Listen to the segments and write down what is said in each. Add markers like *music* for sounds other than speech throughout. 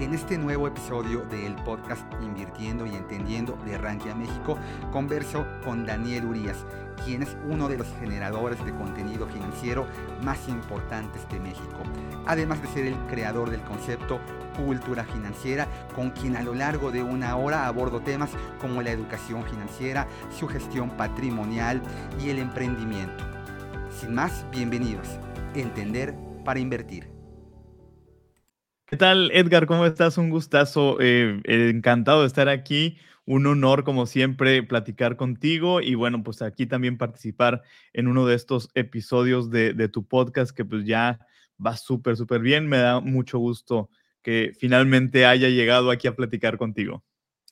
en este nuevo episodio del podcast Invirtiendo y Entendiendo de Rankia México, converso con Daniel Urias, quien es uno de los generadores de contenido financiero más importantes de México, además de ser el creador del concepto cultura financiera, con quien a lo largo de una hora abordo temas como la educación financiera, su gestión patrimonial y el emprendimiento. Sin más, bienvenidos. Entender para invertir. ¿Qué tal, Edgar? ¿Cómo estás? Un gustazo. Eh, encantado de estar aquí. Un honor, como siempre, platicar contigo y bueno, pues aquí también participar en uno de estos episodios de, tu podcast que pues ya va súper, súper bien. Me da mucho gusto que finalmente haya llegado aquí a platicar contigo.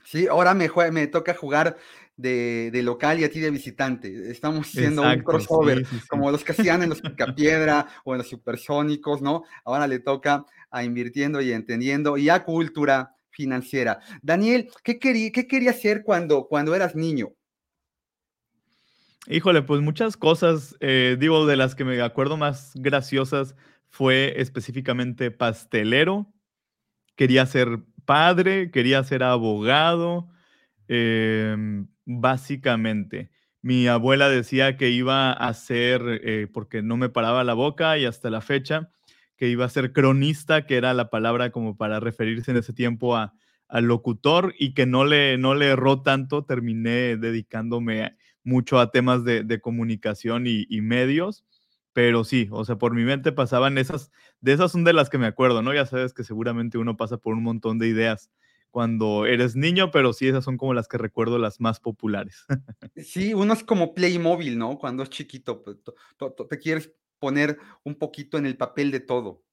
Sí, ahora me, me toca jugar de, local y a ti de visitante. Estamos haciendo un crossover, como los que hacían en los Picapiedra o en los Supersónicos, ¿no? Ahora le toca a Invirtiendo y Entendiendo y a Cultura Financiera. Daniel, ¿qué, quería, qué querías hacer cuando, cuando eras niño? Híjole, pues muchas cosas, eh, digo, de las que me acuerdo más graciosas fue específicamente pastelero, quería ser padre, quería ser abogado, em, básicamente. Mi abuela decía que iba a ser, eh, porque no me paraba la boca y hasta la fecha, que iba a ser cronista, que era la palabra como para referirse en ese tiempo a, al locutor y que no le, no le erró tanto, terminé dedicándome mucho a temas de, comunicación y, medios, pero sí, o sea, por mi mente pasaban esas, de esas son de las que me acuerdo, ¿no? Ya sabes que seguramente uno pasa por un montón de ideas cuando eres niño, pero sí, esas son como las que recuerdo las más populares. Sí, uno es como Playmobil, ¿no? Cuando es chiquito, pues, te quieres poner un poquito en el papel de todo.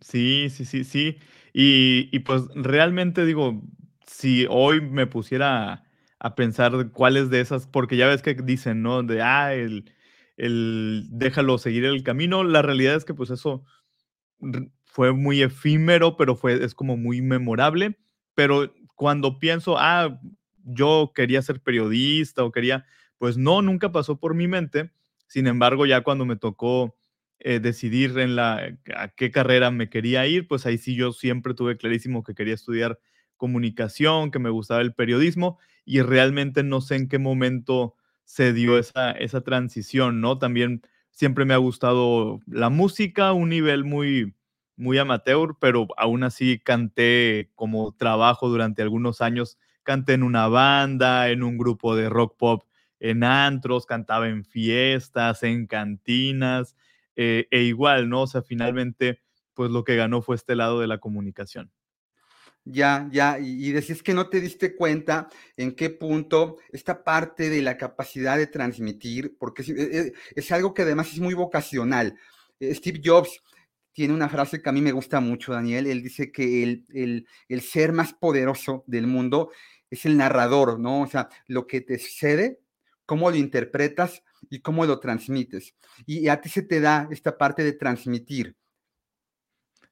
Sí, sí, sí, sí. Y, pues realmente digo, si hoy me pusiera a, pensar cuáles de esas, porque ya ves que dicen, ¿no? De, ah, el, el déjalo seguir el camino. La realidad es que pues eso fue muy efímero, pero fue, es como muy memorable. Pero cuando pienso, ah, yo quería ser periodista o quería, pues no, nunca pasó por mi mente. Sin embargo, ya cuando me tocó eh, decidir en la, a qué carrera me quería ir, pues ahí sí yo siempre tuve clarísimo que quería estudiar comunicación, que me gustaba el periodismo y realmente no sé en qué momento se dio esa, esa transición, ¿no? También siempre me ha gustado la música, un nivel muy, muy amateur, pero aún así canté como trabajo durante algunos años, canté en una banda, en un grupo de rock pop en antros, cantaba en fiestas, en cantinas, eh, e igual, ¿no? O sea, finalmente, pues lo que ganó fue este lado de la comunicación. Ya, ya, y, decís que no te diste cuenta en qué punto esta parte de la capacidad de transmitir, porque es, e, e, algo que además es muy vocacional. Eh, Steve Jobs tiene una frase que a mí me gusta mucho, Daniel. Él dice que el, el, ser más poderoso del mundo es el narrador, ¿no? O sea, lo que te sucede cómo lo interpretas y cómo lo transmites. Y a ti se te da esta parte de transmitir.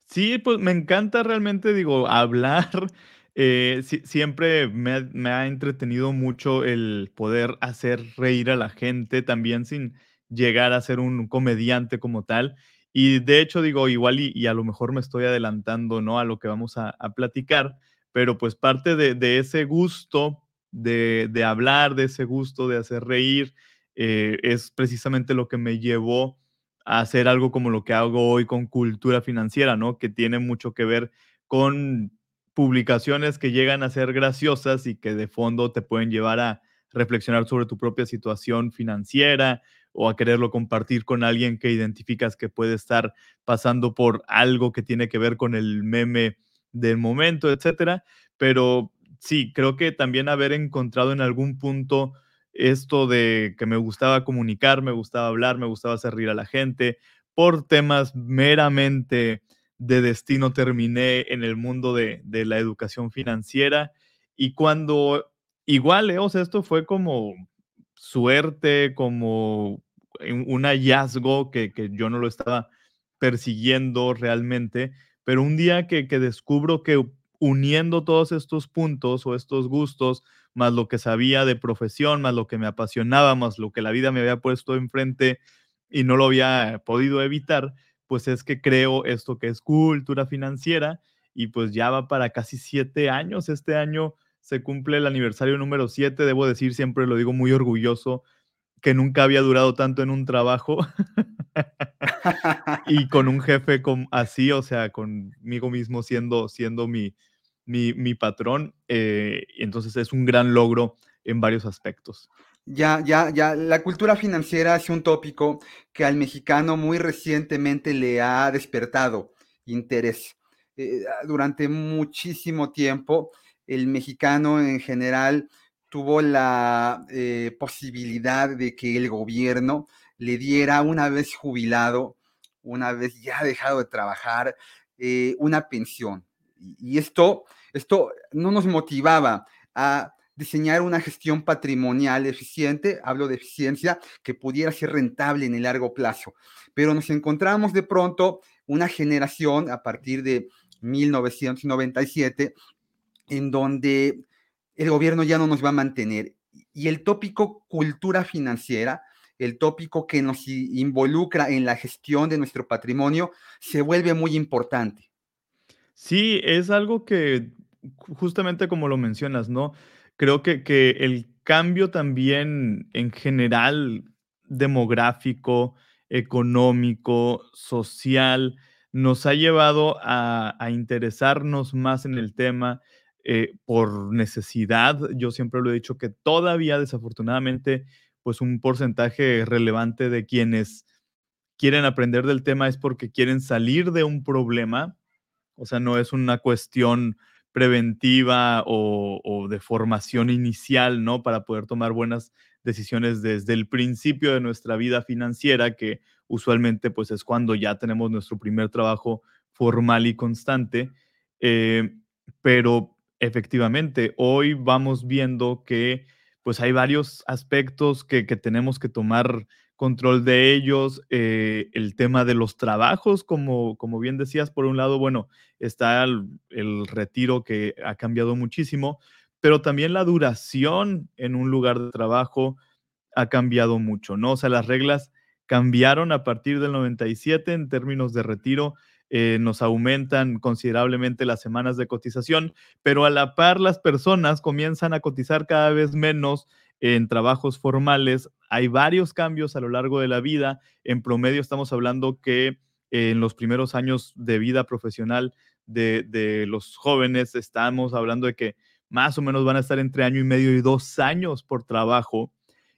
Sí, pues me encanta realmente, digo, *laughs* hablar. Eh, siempre me ha, entretenido mucho el poder hacer reír a la gente, también sin llegar a ser un comediante como tal. Y de hecho, digo, igual y, a lo mejor me estoy adelantando, ¿no? A lo que vamos a, platicar, pero pues parte de, de ese gusto de, hablar, de ese gusto de hacer reír, eh, es precisamente lo que me llevó a hacer algo como lo que hago hoy con cultura financiera, ¿no? Que tiene mucho que ver con publicaciones que llegan a ser graciosas y que de fondo te pueden llevar a reflexionar sobre tu propia situación financiera o a quererlo compartir con alguien que identificas que puede estar pasando por algo que tiene que ver con el meme del momento, etcétera. Pero sí, creo que también haber encontrado en algún punto esto de que me gustaba comunicar, me gustaba hablar, me gustaba hacer reír a la gente, por temas meramente de destino terminé en el mundo de, la educación financiera y cuando igual, eh, o sea, esto fue como suerte, como un hallazgo que, que yo no lo estaba persiguiendo realmente, pero un día que, que descubro que uniendo todos estos puntos o estos gustos, más lo que sabía de profesión, más lo que me apasionaba, más lo que la vida me había puesto enfrente y no lo había podido evitar, pues es que creo esto que es cultura financiera y pues ya va para casi siete años. Este año se cumple el aniversario número siete, debo decir, siempre lo digo muy orgulloso, que nunca había durado tanto en un trabajo *laughs* y con un jefe así, o sea, conmigo mismo siendo, siendo mi, mi, patrón. Eh, entonces es un gran logro en varios aspectos. Ya, ya, ya, la cultura financiera es un tópico que al mexicano muy recientemente le ha despertado interés. Eh, durante muchísimo tiempo, el mexicano en general tuvo la eh, posibilidad de que el gobierno le diera una vez jubilado, una vez ya dejado de trabajar, una pensión. Y esto, esto no nos motivaba a diseñar una gestión patrimonial eficiente, hablo de eficiencia, que pudiera ser rentable en el largo plazo. Pero nos encontramos de pronto una generación a partir de 1997 en donde el gobierno ya no nos va a mantener. Y el tópico cultura financiera, el tópico que nos involucra en la gestión de nuestro patrimonio, se vuelve muy importante. Sí, es algo que justamente como lo mencionas, ¿no? Creo que, que el cambio también en general demográfico, económico, social, nos ha llevado a, interesarnos más en el tema eh, por necesidad. Yo siempre lo he dicho que todavía desafortunadamente, pues un porcentaje relevante de quienes quieren aprender del tema es porque quieren salir de un problema. O sea, no es una cuestión preventiva o, de formación inicial, ¿no? Para poder tomar buenas decisiones desde el principio de nuestra vida financiera, que usualmente pues es cuando ya tenemos nuestro primer trabajo formal y constante. Eh, pero Efectivamente, hoy vamos viendo que pues hay varios aspectos que, tenemos que tomar control de ellos. Eh, el tema de los trabajos, como, como bien decías, por un lado, bueno, está el, retiro que ha cambiado muchísimo, pero también la duración en un lugar de trabajo ha cambiado mucho, ¿no? O sea, las reglas cambiaron a partir del 97 en términos de retiro eh, nos aumentan considerablemente las semanas de cotización, pero a la par las personas comienzan a cotizar cada vez menos en trabajos formales. Hay varios cambios a lo largo de la vida. En promedio estamos hablando que en los primeros años de vida profesional de, de, los jóvenes estamos hablando de que más o menos van a estar entre año y medio y dos años por trabajo.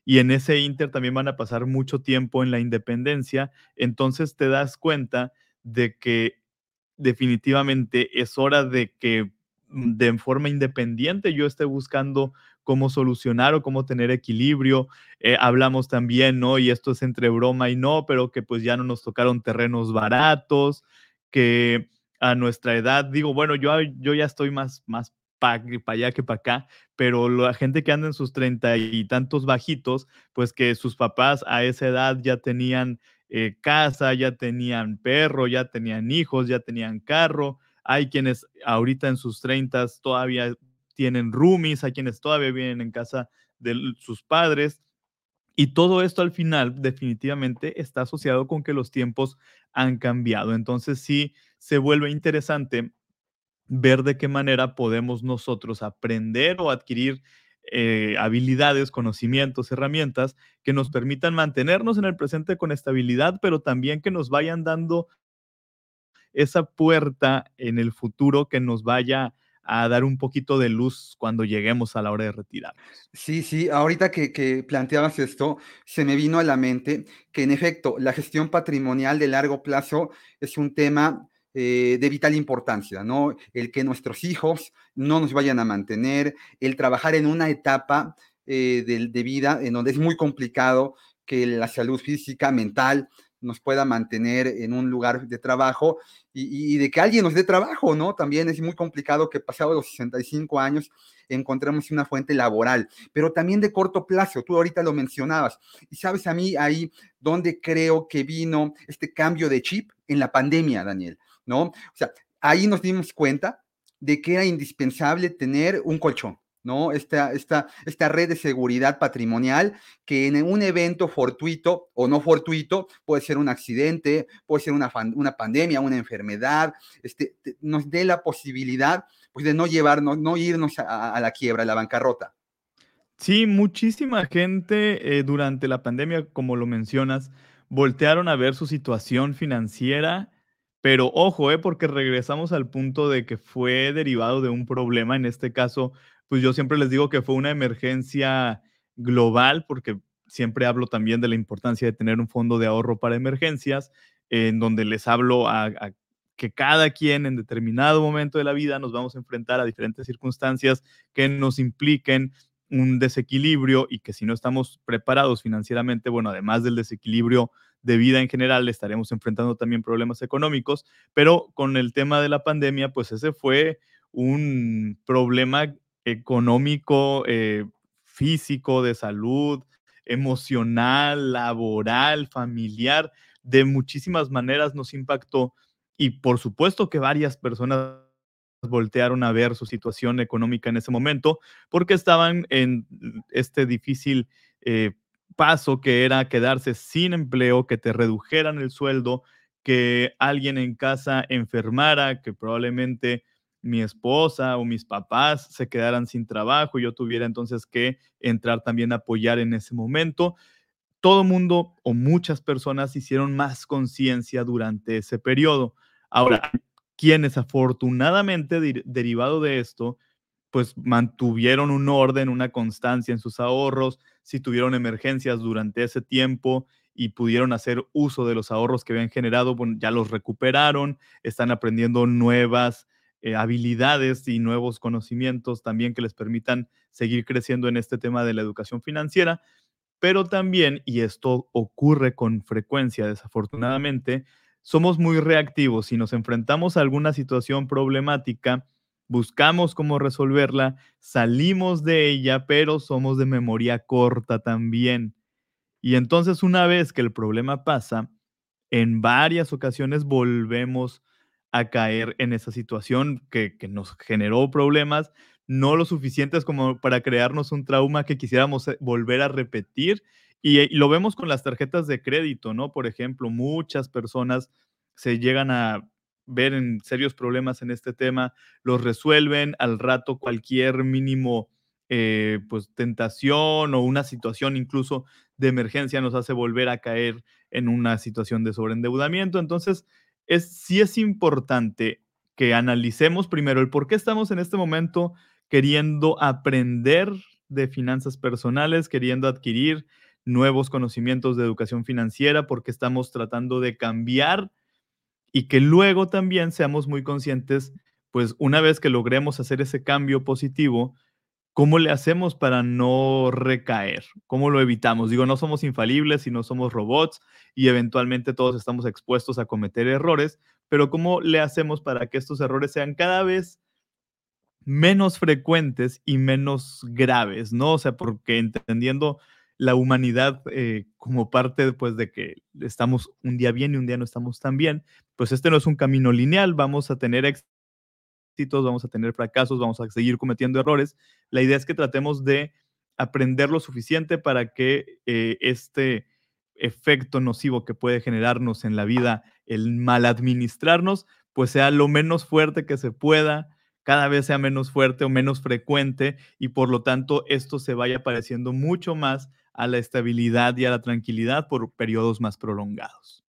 Y en ese inter también van a pasar mucho tiempo en la independencia. Entonces te das cuenta de que definitivamente es hora de que mm, de forma independiente yo esté buscando cómo solucionar o cómo tener equilibrio. Eh, hablamos también, ¿no? Y esto es entre broma y no, pero que pues ya no nos tocaron terrenos baratos, que a nuestra edad, digo, bueno, yo, yo ya estoy más, más para allá que para acá, pero la gente que anda en sus treinta y tantos bajitos, pues que sus papás a esa edad ya tenían eh, casa, ya tenían perro, ya tenían hijos, ya tenían carro. Hay quienes ahorita en sus treintas todavía tienen roomies, hay quienes todavía viven en casa de sus padres. Y todo esto al final definitivamente está asociado con que los tiempos han cambiado. Entonces sí se vuelve interesante ver de qué manera podemos nosotros aprender o adquirir eh, habilidades, conocimientos, herramientas que nos permitan mantenernos en el presente con estabilidad, pero también que nos vayan dando esa puerta en el futuro que nos vaya a dar un poquito de luz cuando lleguemos a la hora de retirarnos. Sí, sí, ahorita que, que, planteabas esto, se me vino a la mente que en efecto la gestión patrimonial de largo plazo es un tema eh, de vital importancia, ¿no? El que nuestros hijos no nos vayan a mantener, el trabajar en una etapa eh, de, vida en donde es muy complicado que la salud física, mental, nos pueda mantener en un lugar de trabajo y, de que alguien nos dé trabajo, ¿no? También es muy complicado que pasados los 65 años encontremos una fuente laboral, pero también de corto plazo, tú ahorita lo mencionabas. Y sabes a mí ahí donde creo que vino este cambio de chip en la pandemia, Daniel, ¿no? O sea, ahí nos dimos cuenta de que era indispensable tener un colchón, ¿no? Esta, esta, esta red de seguridad patrimonial que en un evento fortuito o no fortuito puede ser un accidente, puede ser una, una pandemia, una enfermedad, este, nos dé la posibilidad pues, de no llevarnos, no irnos a, la quiebra, a la bancarrota. Sí, muchísima gente eh, durante la pandemia, como lo mencionas, voltearon a ver su situación financiera pero ojo, eh, porque regresamos al punto de que fue derivado de un problema. En este caso, pues yo siempre les digo que fue una emergencia global, porque siempre hablo también de la importancia de tener un fondo de ahorro para emergencias, en donde les hablo a, que cada quien en determinado momento de la vida nos vamos a enfrentar a diferentes circunstancias que nos impliquen un desequilibrio y que si no estamos preparados financieramente, bueno, además del desequilibrio de vida en general, estaremos enfrentando también problemas económicos, pero con el tema de la pandemia, pues ese fue un problema económico, eh, físico, de salud, emocional, laboral, familiar, de muchísimas maneras nos impactó. Y por supuesto que varias personas voltearon a ver su situación económica en ese momento porque estaban en este difícil eh, paso que era quedarse sin empleo, que te redujeran el sueldo, que alguien en casa enfermara, que probablemente mi esposa o mis papás se quedaran sin trabajo y yo tuviera entonces que entrar también a apoyar en ese momento. Todo mundo o muchas personas hicieron más conciencia durante ese periodo. Ahora, quienes afortunadamente derivado de esto pues mantuvieron un orden, una constancia en sus ahorros, si tuvieron emergencias durante ese tiempo y pudieron hacer uso de los ahorros que habían generado, bueno, ya los recuperaron, están aprendiendo nuevas eh, habilidades y nuevos conocimientos también que les permitan seguir creciendo en este tema de la educación financiera, pero también, y esto ocurre con frecuencia desafortunadamente, somos muy reactivos. Si nos enfrentamos a alguna situación problemática, buscamos cómo resolverla, salimos de ella, pero somos de memoria corta también. Y entonces una vez que el problema pasa, en varias ocasiones volvemos a caer en esa situación que, nos generó problemas, no lo suficientes como para crearnos un trauma que quisiéramos eh, volver a repetir. Y, y lo vemos con las tarjetas de crédito, ¿no? Por ejemplo, muchas personas se llegan a ver en serios problemas en este tema, los resuelven al rato cualquier mínimo eh, pues tentación o una situación incluso de emergencia nos hace volver a caer en una situación de sobreendeudamiento. Entonces, es, sí es importante que analicemos primero el por qué estamos en este momento queriendo aprender de finanzas personales, queriendo adquirir nuevos conocimientos de educación financiera, porque estamos tratando de cambiar y que luego también seamos muy conscientes, pues una vez que logremos hacer ese cambio positivo, ¿cómo le hacemos para no recaer? ¿Cómo lo evitamos? Digo, no somos infalibles y no somos robots y eventualmente todos estamos expuestos a cometer errores, pero ¿cómo le hacemos para que estos errores sean cada vez menos frecuentes y menos graves, ¿no? O sea, porque entendiendo la humanidad eh, como parte pues, de que estamos un día bien y un día no estamos tan bien, pues este no es un camino lineal, vamos a tener vamos a tener fracasos, vamos a seguir cometiendo errores. La idea es que tratemos de aprender lo suficiente para que eh, este efecto nocivo que puede generarnos en la vida, el mal administrarnos, pues sea lo menos fuerte que se pueda, cada vez sea menos fuerte o menos frecuente y por lo tanto esto se vaya pareciendo mucho más a la estabilidad y a la tranquilidad por periodos más prolongados.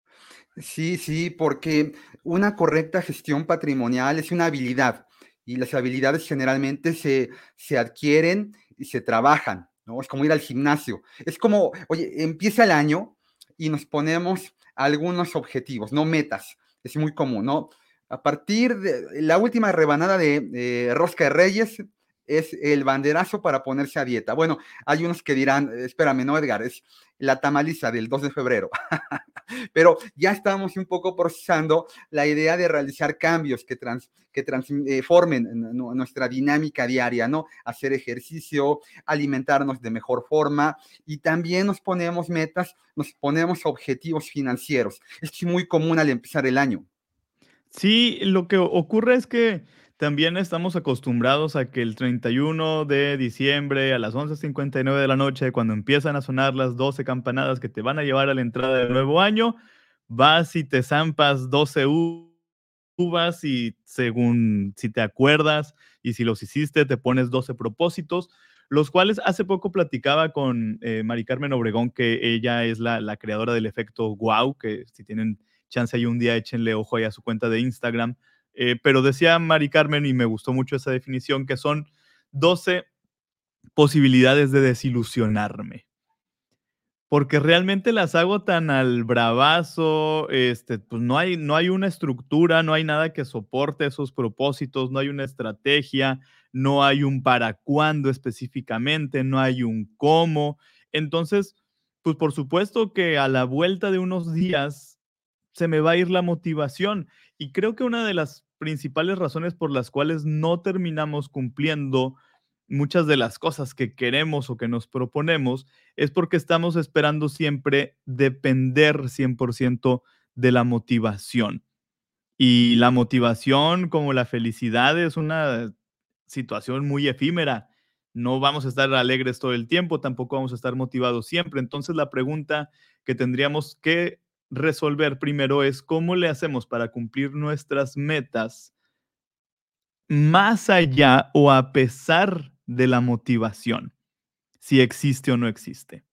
Sí, sí, porque una correcta gestión patrimonial es una habilidad y las habilidades generalmente se, se adquieren y se trabajan, ¿no? Es como ir al gimnasio. Es como, oye, empieza el año y nos ponemos algunos objetivos, no metas. Es muy común, ¿no? A partir de la última rebanada de Rosca de Reyes, es el banderazo para ponerse a dieta. Bueno, hay unos que dirán, espérame, no, Edgar, es la tamaliza del 2 de febrero. *laughs* pero ya estamos un poco procesando la idea de realizar cambios que, trans, que transformen eh, nuestra dinámica diaria, ¿no? Hacer ejercicio, alimentarnos de mejor forma y también nos ponemos metas, nos ponemos objetivos financieros. Es muy común al empezar el año. Sí, lo que ocurre es que también estamos acostumbrados a que el 31 de diciembre a las 11:59 de la noche, cuando empiezan a sonar las 12 campanadas que te van a llevar a la entrada del nuevo año, vas y te zampas 12 uvas y según si te acuerdas y si los hiciste, te pones 12 propósitos, los cuales hace poco platicaba con eh, Mari Carmen Obregón, que ella es la, creadora del efecto wow, que si tienen chance ahí un día échenle ojo a su cuenta de Instagram eh, pero decía Mari Carmen, y me gustó mucho esa definición, que son 12 posibilidades de desilusionarme. Porque realmente las hago tan al bravazo, este, pues no hay, no hay una estructura, no hay nada que soporte esos propósitos, no hay una estrategia, no hay un para cuándo específicamente, no hay un cómo. Entonces, pues por supuesto que a la vuelta de unos días se me va a ir la motivación. Y creo que una de las principales razones por las cuales no terminamos cumpliendo muchas de las cosas que queremos o que nos proponemos es porque estamos esperando siempre depender 100% de la motivación. Y la motivación, como la felicidad, es una situación muy efímera. No vamos a estar alegres todo el tiempo, tampoco vamos a estar motivados siempre. Entonces la pregunta que tendríamos que resolver primero es cómo le hacemos para cumplir nuestras metas más allá o a pesar de la motivación, si existe o no existe.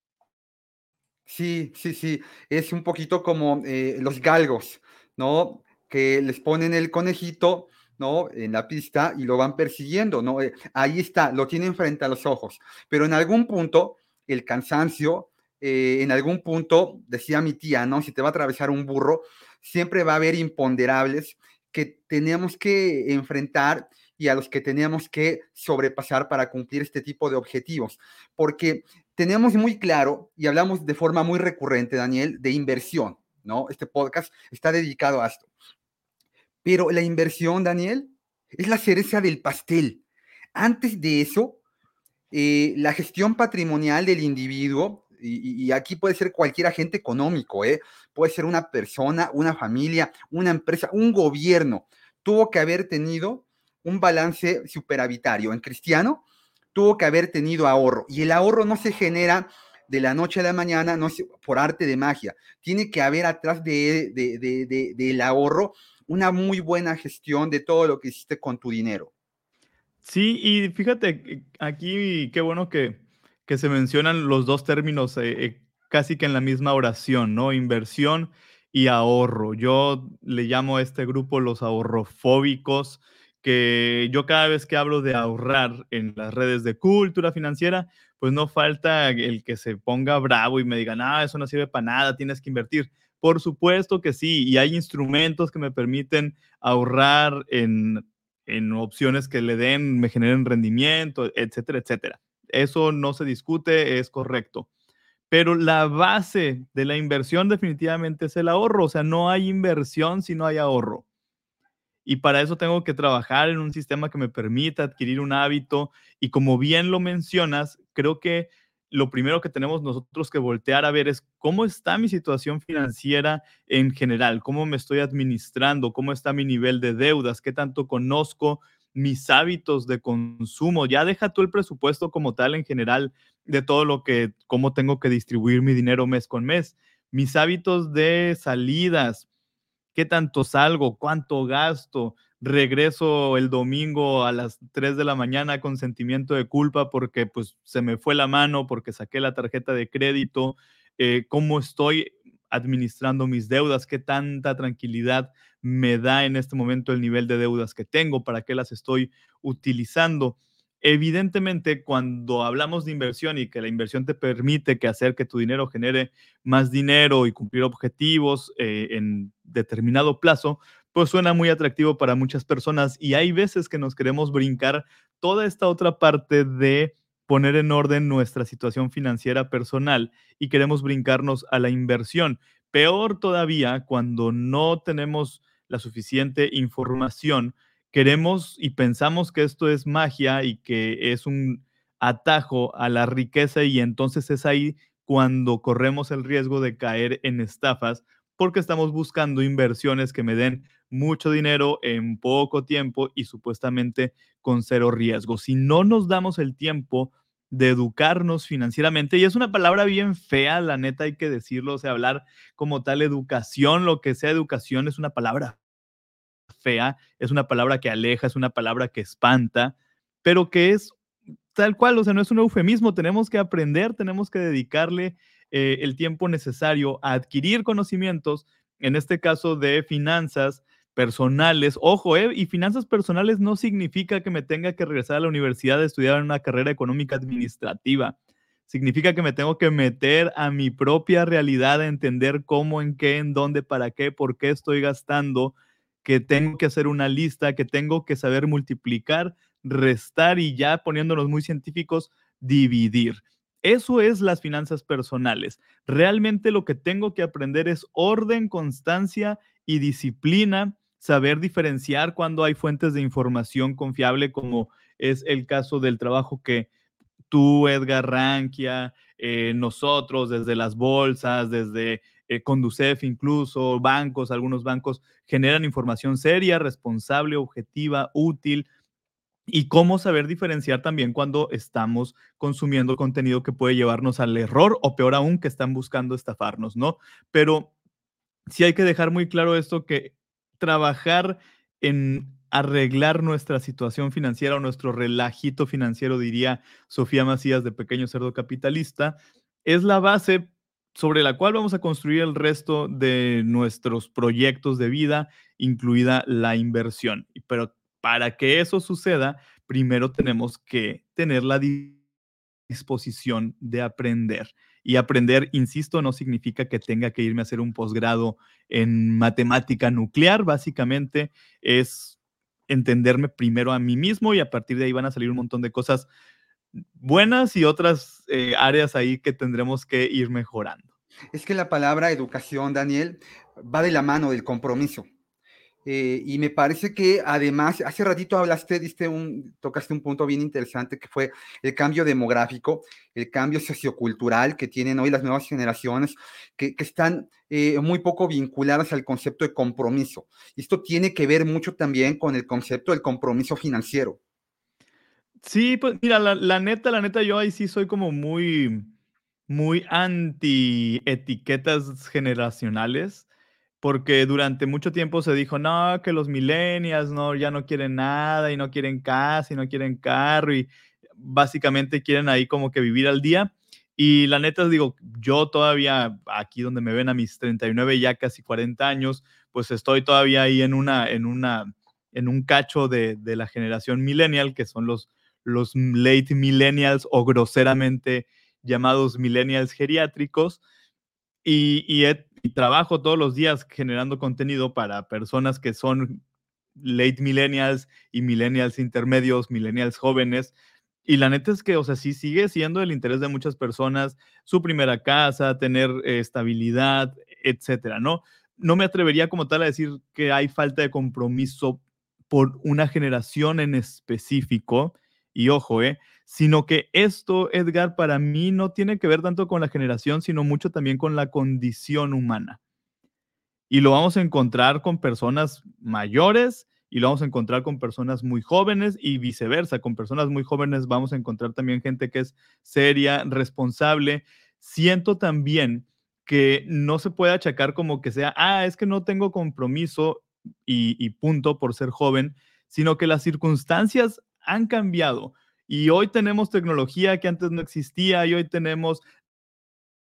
Sí, sí, sí, es un poquito como eh, los galgos, ¿no? Que les ponen el conejito, ¿no? En la pista y lo van persiguiendo, ¿no? Eh, ahí está, lo tienen frente a los ojos, pero en algún punto el cansancio, eh, en algún punto, decía mi tía, ¿no? Si te va a atravesar un burro, siempre va a haber imponderables que tenemos que enfrentar y a los que tenemos que sobrepasar para cumplir este tipo de objetivos. Porque tenemos muy claro, y hablamos de forma muy recurrente, Daniel, de inversión, ¿no? Este podcast está dedicado a esto. Pero la inversión, Daniel, es la cereza del pastel. Antes de eso, eh, la gestión patrimonial del individuo y, aquí puede ser cualquier agente económico, ¿eh? puede ser una persona, una familia, una empresa, un gobierno, tuvo que haber tenido un balance superavitario. En cristiano, tuvo que haber tenido ahorro. Y el ahorro no se genera de la noche a la mañana, no por arte de magia. Tiene que haber atrás de, del ahorro una muy buena gestión de todo lo que hiciste con tu dinero. Sí, y fíjate, aquí qué bueno que, que se mencionan los dos términos eh, eh, casi que en la misma oración, ¿no? Inversión y ahorro. Yo le llamo a este grupo los ahorrofóbicos, que yo cada vez que hablo de ahorrar en las redes de cultura financiera, pues no falta el que se ponga bravo y me diga, no, eso no sirve para nada, tienes que invertir. Por supuesto que sí, y hay instrumentos que me permiten ahorrar en, en opciones que le den, me generen rendimiento, etcétera, etcétera. Eso no se discute, es correcto. Pero la base de la inversión definitivamente es el ahorro. O sea, no hay inversión si no hay ahorro. Y para eso tengo que trabajar en un sistema que me permita adquirir un hábito. Y como bien lo mencionas, creo que lo primero que tenemos nosotros que voltear a ver es cómo está mi situación financiera en general, cómo me estoy administrando, cómo está mi nivel de deudas, qué tanto conozco mis hábitos de consumo. Ya deja tú el presupuesto como tal en general de todo lo que, cómo tengo que distribuir mi dinero mes con mes. Mis hábitos de salidas, qué tanto salgo, cuánto gasto, regreso el domingo a las 3 de la mañana con sentimiento de culpa porque pues se me fue la mano, porque saqué la tarjeta de crédito, eh, cómo estoy administrando mis deudas, qué tanta tranquilidad me da en este momento el nivel de deudas que tengo, para qué las estoy utilizando. Evidentemente, cuando hablamos de inversión y que la inversión te permite que hacer que tu dinero genere más dinero y cumplir objetivos eh, en determinado plazo, pues suena muy atractivo para muchas personas y hay veces que nos queremos brincar toda esta otra parte de poner en orden nuestra situación financiera personal y queremos brincarnos a la inversión. peor todavía cuando no tenemos la suficiente información, queremos y pensamos que esto es magia y que es un atajo a la riqueza y entonces es ahí cuando corremos el riesgo de caer en estafas porque estamos buscando inversiones que me den mucho dinero en poco tiempo y supuestamente con cero riesgo. Si no nos damos el tiempo de educarnos financieramente, y es una palabra bien fea, la neta hay que decirlo, o sea, hablar como tal educación, lo que sea educación es una palabra fea, es una palabra que aleja, es una palabra que espanta, pero que es tal cual, o sea, no es un eufemismo, tenemos que aprender, tenemos que dedicarle eh, el tiempo necesario a adquirir conocimientos, en este caso de finanzas personales. Ojo, eh, y finanzas personales no significa que me tenga que regresar a la universidad a estudiar una carrera económica administrativa. Significa que me tengo que meter a mi propia realidad, a entender cómo, en qué, en dónde, para qué, por qué estoy gastando, que tengo que hacer una lista, que tengo que saber multiplicar, restar y ya poniéndonos muy científicos, dividir. Eso es las finanzas personales. Realmente lo que tengo que aprender es orden, constancia y disciplina, saber diferenciar cuando hay fuentes de información confiable, como es el caso del trabajo que tú, Edgar Rankia, eh, nosotros, desde las bolsas, desde eh, Conducef incluso, bancos, algunos bancos generan información seria, responsable, objetiva, útil, y cómo saber diferenciar también cuando estamos consumiendo contenido que puede llevarnos al error o peor aún que están buscando estafarnos, ¿no? Pero sí hay que dejar muy claro esto que trabajar en arreglar nuestra situación financiera o nuestro relajito financiero, diría Sofía Macías de Pequeño Cerdo Capitalista, es la base sobre la cual vamos a construir el resto de nuestros proyectos de vida, incluida la inversión. Pero para que eso suceda, primero tenemos que tener la disposición de aprender. Y aprender, insisto, no significa que tenga que irme a hacer un posgrado en matemática nuclear. Básicamente es entenderme primero a mí mismo y a partir de ahí van a salir un montón de cosas buenas y otras eh, áreas ahí que tendremos que ir mejorando. Es que la palabra educación, Daniel, va de la mano del compromiso. Eh, y me parece que además, hace ratito hablaste, diste un, tocaste un punto bien interesante que fue el cambio demográfico, el cambio sociocultural que tienen hoy las nuevas generaciones, que, que están eh, muy poco vinculadas al concepto de compromiso. Esto tiene que ver mucho también con el concepto del compromiso financiero. Sí, pues mira, la, la neta, la neta, yo ahí sí soy como muy, muy anti etiquetas generacionales porque durante mucho tiempo se dijo, no, que los millennials no, ya no quieren nada y no quieren casa y no quieren carro y básicamente quieren ahí como que vivir al día. Y la neta, digo, yo todavía aquí donde me ven a mis 39, ya casi 40 años, pues estoy todavía ahí en una, en una, en un cacho de, de la generación millennial, que son los, los late millennials o groseramente llamados millennials geriátricos. Y, y, y trabajo todos los días generando contenido para personas que son late millennials y millennials intermedios, millennials jóvenes. Y la neta es que, o sea, sí sigue siendo el interés de muchas personas, su primera casa, tener eh, estabilidad, etcétera, ¿no? No me atrevería como tal a decir que hay falta de compromiso por una generación en específico. Y ojo, ¿eh? Sino que esto, Edgar, para mí no tiene que ver tanto con la generación, sino mucho también con la condición humana. Y lo vamos a encontrar con personas mayores y lo vamos a encontrar con personas muy jóvenes y viceversa. Con personas muy jóvenes vamos a encontrar también gente que es seria, responsable. Siento también que no se puede achacar como que sea, ah, es que no tengo compromiso y, y punto por ser joven, sino que las circunstancias han cambiado. Y hoy tenemos tecnología que antes no existía y hoy tenemos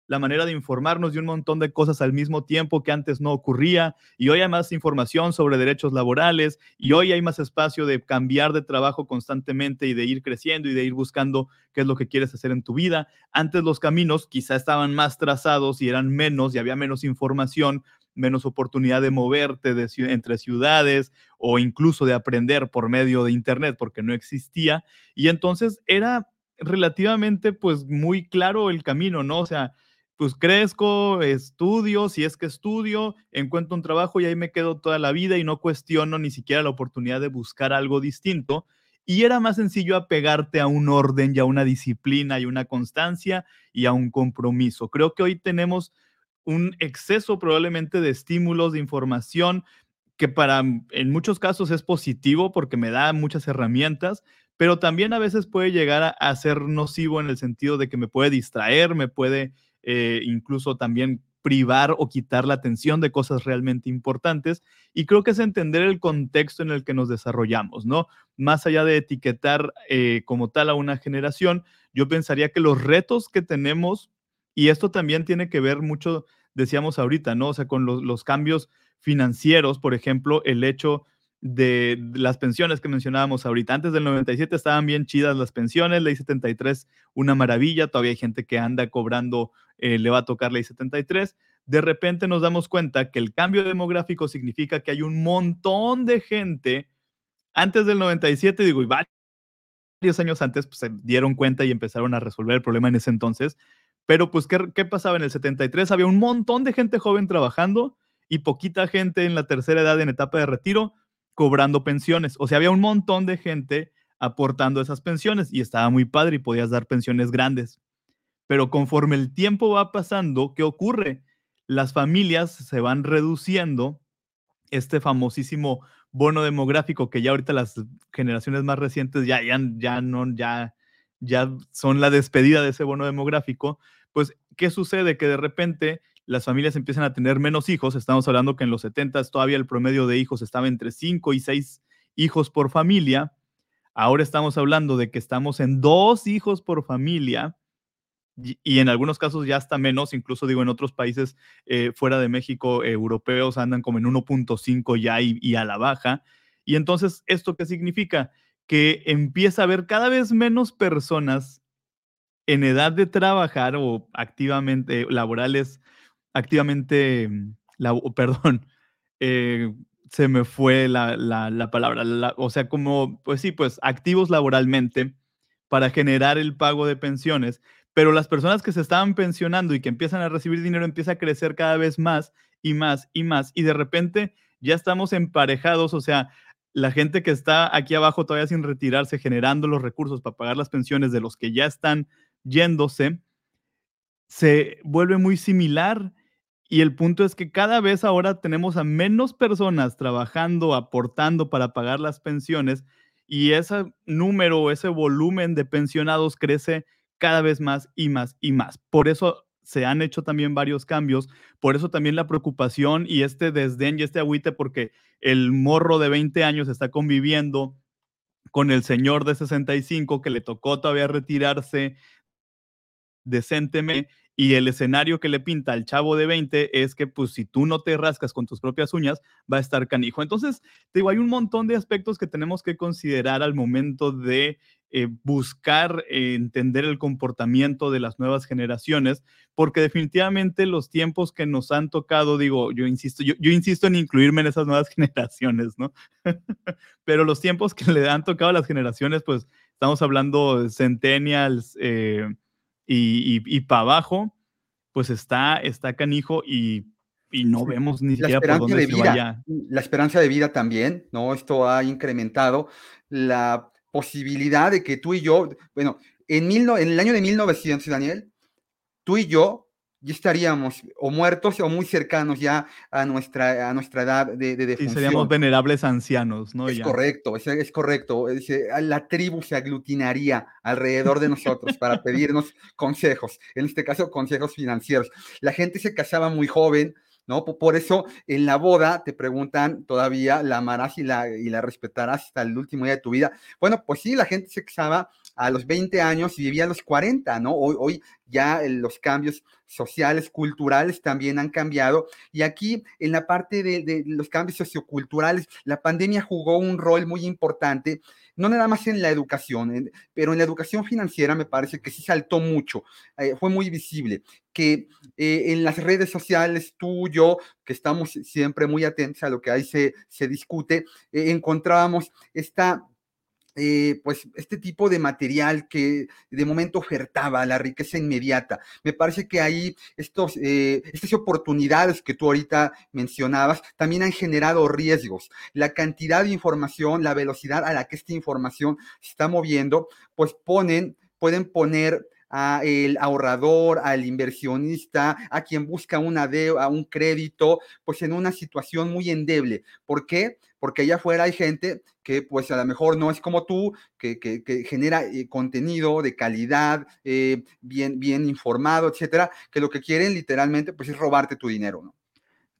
la manera de informarnos de un montón de cosas al mismo tiempo que antes no ocurría. Y hoy hay más información sobre derechos laborales y hoy hay más espacio de cambiar de trabajo constantemente y de ir creciendo y de ir buscando qué es lo que quieres hacer en tu vida. Antes los caminos quizá estaban más trazados y eran menos y había menos información, menos oportunidad de moverte entre ciudades o incluso de aprender por medio de Internet porque no existía. Y entonces era relativamente pues muy claro el camino, ¿no? O sea, pues crezco, estudio, si es que estudio, encuentro un trabajo y ahí me quedo toda la vida y no cuestiono ni siquiera la oportunidad de buscar algo distinto. Y era más sencillo apegarte a un orden y a una disciplina y una constancia y a un compromiso. Creo que hoy tenemos un exceso probablemente de estímulos, de información, que para en muchos casos es positivo porque me da muchas herramientas, pero también a veces puede llegar a, ser nocivo en el sentido de que me puede distraer, me puede eh, incluso también privar o quitar la atención de cosas realmente importantes. Y creo que es entender el contexto en el que nos desarrollamos, ¿no? Más allá de etiquetar eh, como tal a una generación, yo pensaría que los retos que tenemos, y esto también tiene que ver mucho, decíamos ahorita, ¿no? O sea, con los, los cambios financieros, por ejemplo, el hecho de las pensiones que mencionábamos ahorita. Antes del 97 estaban bien chidas las pensiones, ley 73, una maravilla, todavía hay gente que anda cobrando, eh, le va a tocar ley 73. De repente nos damos cuenta que el cambio demográfico significa que hay un montón de gente, antes del 97, digo, y varios años antes, pues, se dieron cuenta y empezaron a resolver el problema en ese entonces. Pero pues, ¿qué, qué pasaba en el 73? Había un montón de gente joven trabajando y poquita gente en la tercera edad en etapa de retiro cobrando pensiones. O sea, había un montón de gente aportando esas pensiones y estaba muy padre y podías dar pensiones grandes. Pero conforme el tiempo va pasando, ¿qué ocurre? Las familias se van reduciendo este famosísimo bono demográfico que ya ahorita las generaciones más recientes ya, ya, ya no, ya, ya son la despedida de ese bono demográfico, pues, ¿qué sucede? Que de repente las familias empiezan a tener menos hijos. Estamos hablando que en los 70 todavía el promedio de hijos estaba entre 5 y 6 hijos por familia. Ahora estamos hablando de que estamos en dos hijos por familia y, en algunos casos ya hasta menos, incluso digo en otros países eh, fuera de México, europeos andan como en 1.5 ya y, y a la baja. Y entonces, ¿esto qué significa? Que empieza a haber cada vez menos personas en edad de trabajar o activamente laborales activamente, mm, la, perdón, *laughs* eh, se me fue la, la, palabra, o sea, como, pues sí, pues activos laboralmente para generar el pago de pensiones, pero las personas que se estaban pensionando y que empiezan a recibir dinero empieza a crecer cada vez más y más y más, y de repente ya estamos emparejados, o sea, la gente que está aquí abajo todavía sin retirarse, generando los recursos para pagar las pensiones de los que ya están yéndose, se vuelve muy similar y el punto es que cada vez ahora tenemos a menos personas trabajando, aportando para pagar las pensiones y ese número, ese volumen de pensionados crece cada vez más y más y más. Por eso se han hecho también varios cambios, por eso también la preocupación y este desdén y este agüite porque el morro de 20 años está conviviendo con el señor de 65 que le tocó todavía retirarse decentemente y el escenario que le pinta al chavo de 20 es que, pues, si tú no te rascas con tus propias uñas, va a estar canijo. Entonces, te digo, hay un montón de aspectos que tenemos que considerar al momento de eh, buscar eh, entender el comportamiento de las nuevas generaciones, porque definitivamente los tiempos que nos han tocado, digo, yo insisto, yo, insisto en incluirme en esas nuevas *laughs* generaciones, ¿no? *laughs* Pero los tiempos que le han tocado a las generaciones, pues, estamos hablando de centennials, eh, y, para abajo, pues está, está canijo y, no vemos ni siquiera por dónde se vaya. La esperanza de vida también, ¿no? Esto ha incrementado la posibilidad de que tú y yo, bueno, en, mil, en el año de 1900, Daniel, tú y yo ya estaríamos o muertos o muy cercanos ya a nuestra, a nuestra edad de, de defunción. Y seríamos venerables ancianos, ¿no? Es correcto, es, es correcto. la tribu se aglutinaría alrededor de nosotros para pedirnos consejos, en este caso consejos financieros. La gente se casaba muy joven, ¿no? Por eso en la boda te preguntan todavía, ¿la amarás y la, y la respetarás hasta el último día de tu vida? Bueno, pues sí, la gente se casaba a los 20 años y vivía a los 40, ¿no? Hoy, hoy ya los cambios sociales, culturales también han cambiado. Y aquí en la parte de, los cambios socioculturales, la pandemia jugó un rol muy importante, no nada más en la educación, pero en la educación financiera me parece que sí saltó mucho, eh, fue muy visible, que eh, en las redes sociales, tú, yo, que estamos siempre muy atentos a lo que ahí se, se discute, eh, encontrábamos esta eh, pues este tipo de material que de momento ofertaba la riqueza inmediata. Me parece que ahí estos, eh, estas oportunidades que tú ahorita mencionabas también han generado riesgos. La cantidad de información, la velocidad a la que esta información se está moviendo, pues ponen, pueden poner a el ahorrador, al inversionista, a quien busca una deuda, un crédito, pues en una situación muy endeble. ¿Por qué? Porque allá afuera hay gente que pues a lo mejor no es como tú, que, genera eh, contenido de calidad, eh, bien, bien informado, etcétera, que lo que quieren literalmente pues es robarte tu dinero, ¿no?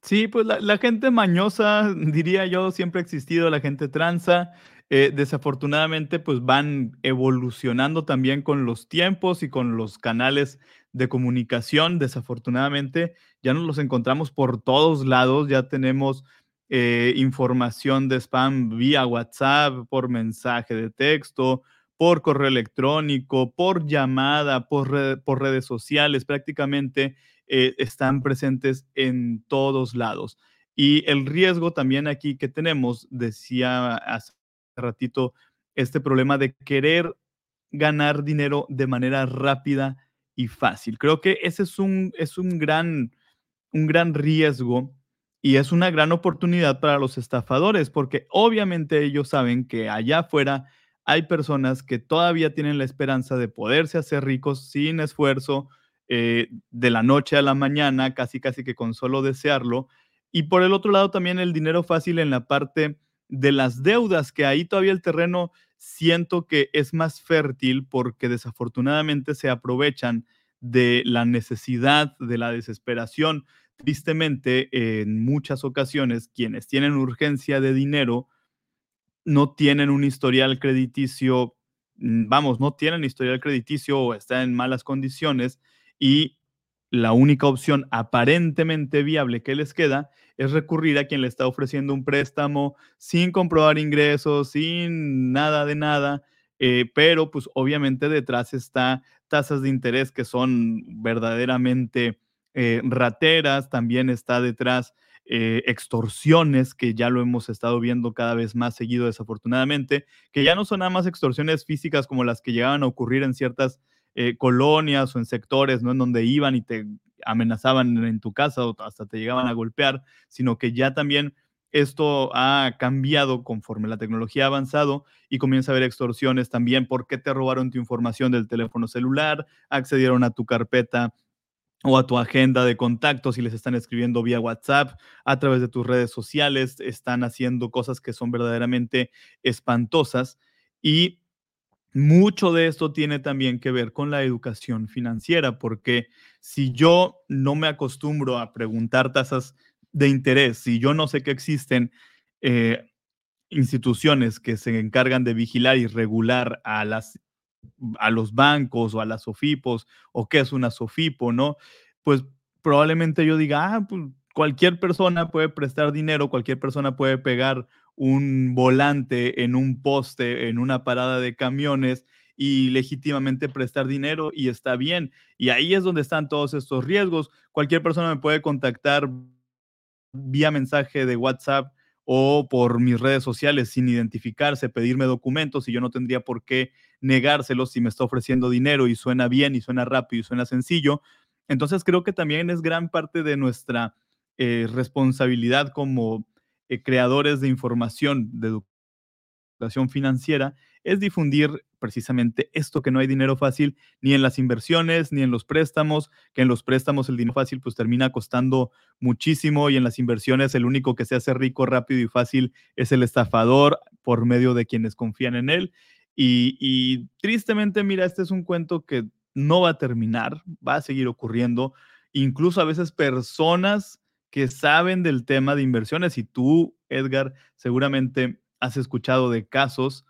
Sí, pues la, la gente mañosa, *laughs* diría yo, siempre ha existido, la gente tranza, eh, desafortunadamente, pues van evolucionando también con los tiempos y con los canales de comunicación. Desafortunadamente, ya nos los encontramos por todos lados, ya tenemos eh, información de spam vía WhatsApp, por mensaje de texto, por correo electrónico, por llamada, por, redes sociales, prácticamente eh, están presentes en todos lados. Y el riesgo también aquí que tenemos, decía hace ratito este problema de querer ganar dinero de manera rápida y fácil. Creo que ese es un, es un, gran, un gran riesgo y es una gran oportunidad para los estafadores, porque obviamente ellos saben que allá afuera hay personas que todavía tienen la esperanza de poderse hacer ricos sin esfuerzo, eh, de la noche a la mañana, casi casi que con solo desearlo. Y por el otro lado también el dinero fácil en la parte de las deudas, que ahí todavía el terreno siento que es más fértil porque desafortunadamente se aprovechan de la necesidad, de la desesperación. Tristemente, en muchas ocasiones, quienes tienen urgencia de dinero no tienen un historial crediticio, mm, vamos, no tienen historial crediticio o están en malas condiciones y la única opción aparentemente viable que les queda es recurrir a quien le está ofreciendo un préstamo sin comprobar ingresos, sin nada de nada, eh, pero pues obviamente detrás está tasas de interés que son verdaderamente eh, rateras, también está detrás eh, extorsiones, que ya lo hemos estado viendo cada vez más seguido desafortunadamente, que ya no son nada más extorsiones físicas como las que llegaban a ocurrir en ciertas eh, colonias o en sectores, ¿no? En donde iban y te amenazaban en tu casa o hasta te llegaban a golpear, sino que ya también esto ha cambiado conforme la tecnología ha avanzado y comienza a haber extorsiones también. ¿Por qué te robaron tu información del teléfono celular? Accedieron a tu carpeta o a tu agenda de contactos y les están escribiendo vía WhatsApp, a través de tus redes sociales, están haciendo cosas que son verdaderamente espantosas. Y mucho de esto tiene también que ver con la educación financiera, porque si yo no me acostumbro a preguntar tasas de interés, si yo no sé que existen eh, instituciones que se encargan de vigilar y regular a, los bancos o a las SOFIPOS o qué es una SOFIPO, ¿no? Pues probablemente yo diga, ah, pues cualquier persona puede prestar dinero, cualquier persona puede pegar un volante en un poste, en una parada de camiones y legítimamente prestar dinero y está bien. Y ahí es donde están todos estos riesgos. Cualquier persona me puede contactar vía mensaje de WhatsApp o por mis redes sociales sin identificarse, pedirme documentos y yo no tendría por qué negárselos si me está ofreciendo dinero y suena bien y suena rápido y suena sencillo. Entonces creo que también es gran parte de nuestra eh, responsabilidad como eh, creadores de información de educación financiera es difundir precisamente esto que no hay dinero fácil ni en las inversiones ni en los préstamos, que en los préstamos el dinero fácil pues termina costando muchísimo y en las inversiones el único que se hace rico rápido y fácil es el estafador por medio de quienes confían en él. Y, y tristemente, mira, este es un cuento que no va a terminar, va a seguir ocurriendo. Incluso a veces personas que saben del tema de inversiones y tú, Edgar, seguramente has escuchado de casos,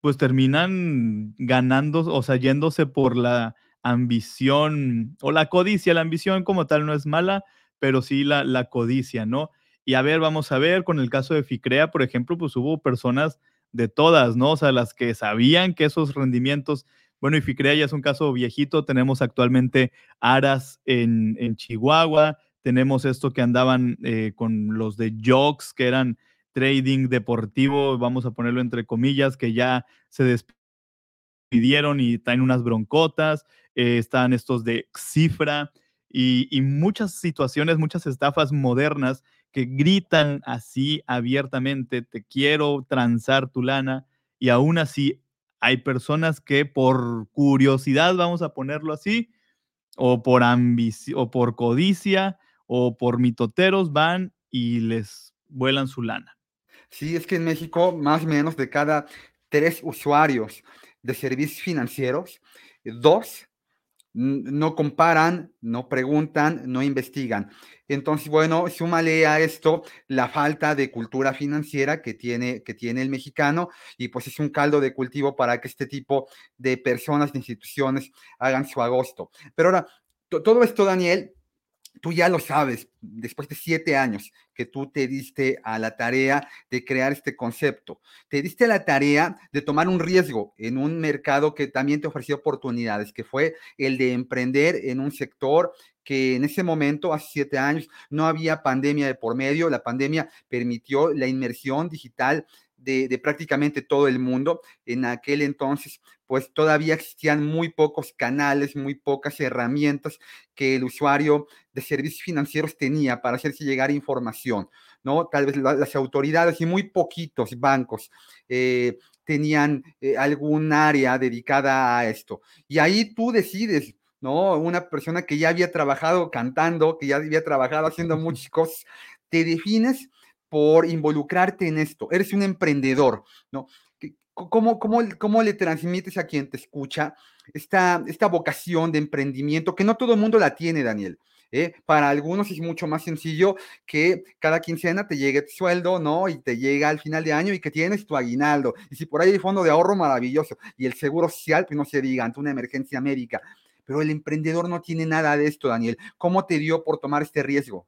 pues terminan ganando, o sea, yéndose por la ambición o la codicia. La ambición como tal no es mala, pero sí la, la codicia, ¿no? Y a ver, vamos a ver, con el caso de Ficrea, por ejemplo, pues hubo personas de todas, ¿no? O sea, las que sabían que esos rendimientos, bueno, y Ficrea ya es un caso viejito, tenemos actualmente Aras en, en Chihuahua, tenemos esto que andaban eh, con los de Jocks, que eran trading deportivo, vamos a ponerlo entre comillas, que ya se despidieron y traen unas broncotas, eh, están estos de cifra y, y muchas situaciones, muchas estafas modernas que gritan así abiertamente, te quiero transar tu lana, y aún así hay personas que por curiosidad, vamos a ponerlo así, o por ambición, o por codicia, o por mitoteros, van y les vuelan su lana. Sí, es que en México más o menos de cada tres usuarios de servicios financieros, dos no comparan, no preguntan, no investigan. Entonces, bueno, súmale a esto la falta de cultura financiera que tiene, que tiene el mexicano y pues es un caldo de cultivo para que este tipo de personas, de instituciones hagan su agosto. Pero ahora, todo esto, Daniel, tú ya lo sabes, después de siete años que tú te diste a la tarea de crear este concepto, te diste a la tarea de tomar un riesgo en un mercado que también te ofreció oportunidades, que fue el de emprender en un sector que en ese momento, hace siete años, no había pandemia de por medio, la pandemia permitió la inmersión digital de, prácticamente todo el mundo. En aquel entonces, pues todavía existían muy pocos canales, muy pocas herramientas que el usuario de servicios financieros tenía para hacerse llegar información, ¿no? Tal vez las autoridades y muy poquitos bancos eh, tenían eh, algún área dedicada a esto. Y ahí tú decides, ¿no? Una persona que ya había trabajado cantando, que ya había trabajado haciendo *laughs* muchas cosas, te defines por involucrarte en esto. Eres un emprendedor, ¿no? ¿Cómo, cómo, cómo le transmites a quien te escucha esta, esta vocación de emprendimiento que no todo el mundo la tiene, Daniel? ¿eh? Para algunos es mucho más sencillo que cada quincena te llegue tu sueldo, ¿no? Y te llega al final de año y que tienes tu aguinaldo. Y si por ahí hay fondo de ahorro, maravilloso. Y el seguro social, pues no se diga, ante una emergencia médica. Pero el emprendedor no tiene nada de esto, Daniel. ¿Cómo te dio por tomar este riesgo?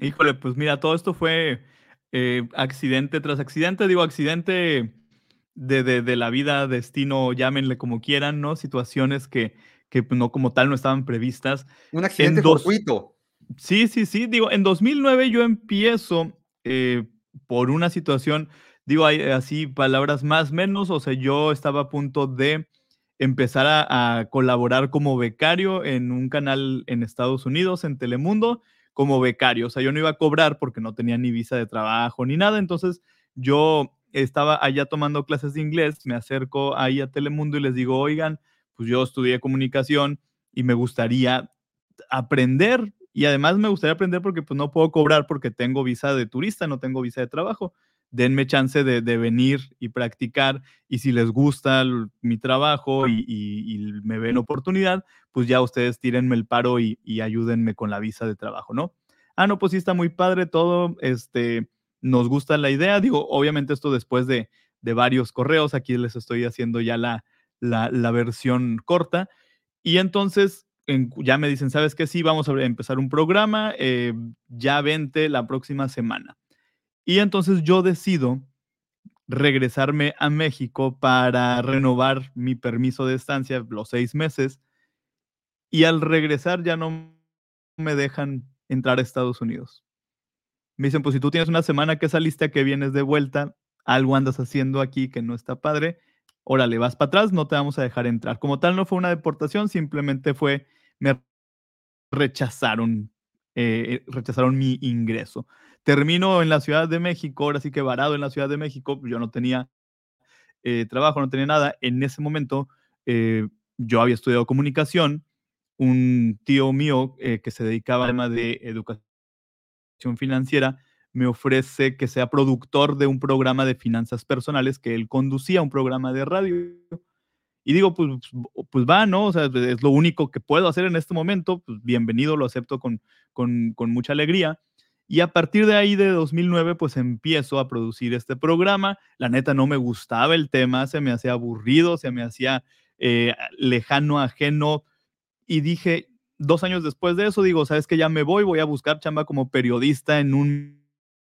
Híjole, pues mira, todo esto fue eh, accidente tras accidente, digo accidente de, de, la vida, destino, llámenle como quieran, ¿no? Situaciones que, que no como tal no estaban previstas. Un accidente fortuito. Sí, sí, sí, digo, en 2009 yo empiezo eh, por una situación, digo, hay así palabras más menos, o sea, yo estaba a punto de empezar a, a colaborar como becario en un canal en Estados Unidos, en Telemundo, como becario. O sea, yo no iba a cobrar porque no tenía ni visa de trabajo ni nada. Entonces, yo estaba allá tomando clases de inglés, me acerco ahí a Telemundo y les digo, oigan, pues yo estudié comunicación y me gustaría aprender y además me gustaría aprender porque pues no puedo cobrar porque tengo visa de turista, no tengo visa de trabajo denme chance de, venir y practicar y si les gusta mi trabajo y, me ven oportunidad, pues ya ustedes tírenme el paro y, ayúdenme con la visa de trabajo, ¿no? Ah, no, pues sí está muy padre todo, este, nos gusta la idea, digo, obviamente esto después de, varios correos, aquí les estoy haciendo ya la, la, versión corta y entonces ya me dicen, ¿sabes qué? Sí, vamos a empezar un programa, eh, ya vente la próxima semana. Y entonces yo decido regresarme a México para renovar mi permiso de estancia, los seis meses, y al regresar ya no me dejan entrar a Estados Unidos. Me dicen, pues si tú tienes una semana que saliste, que vienes de vuelta, algo andas haciendo aquí que no está padre, órale, vas para atrás, no te vamos a dejar entrar. Como tal, no fue una deportación, simplemente fue, me rechazaron, eh, rechazaron mi ingreso. Termino en la Ciudad de México, ahora sí que varado en la Ciudad de México, yo no tenía eh, trabajo, no tenía nada. En ese momento eh, yo había estudiado comunicación, un tío mío eh, que se dedicaba al tema de educación financiera me ofrece que sea productor de un programa de finanzas personales que él conducía, un programa de radio. Y digo, pues, pues va, ¿no? O sea, es lo único que puedo hacer en este momento, pues bienvenido, lo acepto con, con, con mucha alegría. Y a partir de ahí, de 2009, pues empiezo a producir este programa. La neta no me gustaba el tema, se me hacía aburrido, se me hacía eh, lejano, ajeno. Y dije, dos años después de eso, digo, sabes que ya me voy, voy a buscar chamba como periodista en un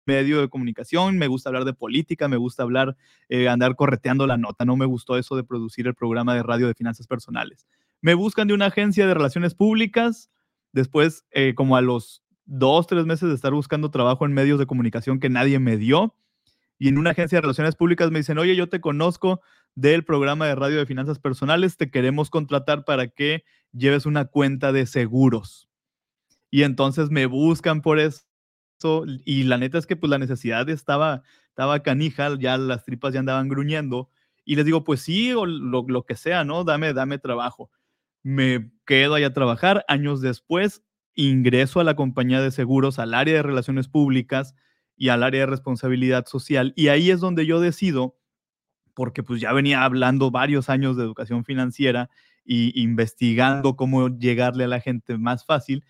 medio de comunicación, me gusta hablar de política, me gusta hablar, eh, andar correteando la nota, no me gustó eso de producir el programa de radio de finanzas personales. Me buscan de una agencia de relaciones públicas, después, eh, como a los dos, tres meses de estar buscando trabajo en medios de comunicación que nadie me dio. Y en una agencia de relaciones públicas me dicen, oye, yo te conozco del programa de radio de finanzas personales, te queremos contratar para que lleves una cuenta de seguros. Y entonces me buscan por eso. Y la neta es que pues la necesidad estaba, estaba canija, ya las tripas ya andaban gruñendo. Y les digo, pues sí, o lo, que sea, ¿no? Dame, dame trabajo. Me quedo allá a trabajar. Años después, ingreso a la compañía de seguros, al área de relaciones públicas y al área de responsabilidad social. Y ahí es donde yo decido, porque pues ya venía hablando varios años de educación financiera y investigando cómo llegarle a la gente más fácil,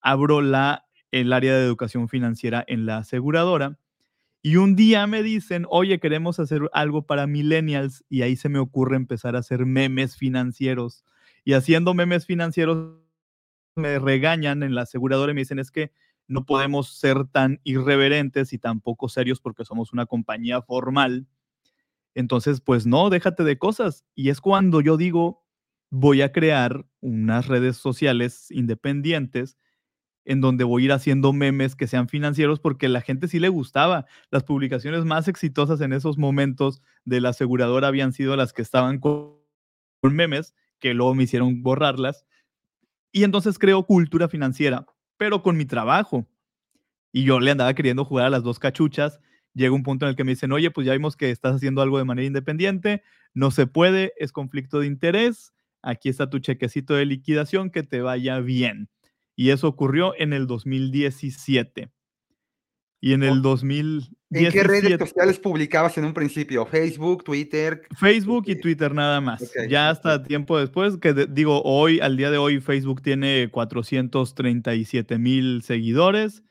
abro la, el área de educación financiera en la aseguradora. Y un día me dicen, oye, queremos hacer algo para millennials y ahí se me ocurre empezar a hacer memes financieros. Y haciendo memes financieros me regañan en la aseguradora y me dicen es que no podemos ser tan irreverentes y tan poco serios porque somos una compañía formal. Entonces, pues no, déjate de cosas. Y es cuando yo digo, voy a crear unas redes sociales independientes en donde voy a ir haciendo memes que sean financieros porque la gente sí le gustaba. Las publicaciones más exitosas en esos momentos de la aseguradora habían sido las que estaban con memes, que luego me hicieron borrarlas y entonces creo cultura financiera, pero con mi trabajo. Y yo le andaba queriendo jugar a las dos cachuchas. Llega un punto en el que me dicen, oye, pues ya vimos que estás haciendo algo de manera independiente, no se puede, es conflicto de interés, aquí está tu chequecito de liquidación, que te vaya bien. Y eso ocurrió en el 2017. Y en el 2017... ¿En qué redes sociales publicabas en un principio? ¿Facebook, Twitter? Facebook y Twitter nada más. ya hasta tiempo después, que digo, hoy, al día de hoy, Facebook tiene 437 mil seguidores.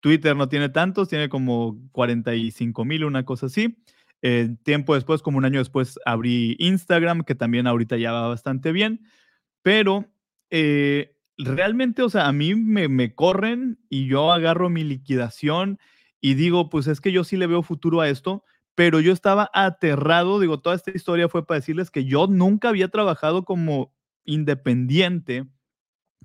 Twitter no tiene tantos, tiene como 45 mil, una cosa así. Eh, tiempo después, como un año después, abrí Instagram, que también ahorita ya va bastante bien. Pero eh, realmente, o sea, a mí me, me corren y yo agarro mi liquidación y digo, pues es que yo sí le veo futuro a esto, pero yo estaba aterrado, digo, toda esta historia fue para decirles que yo nunca había trabajado como independiente,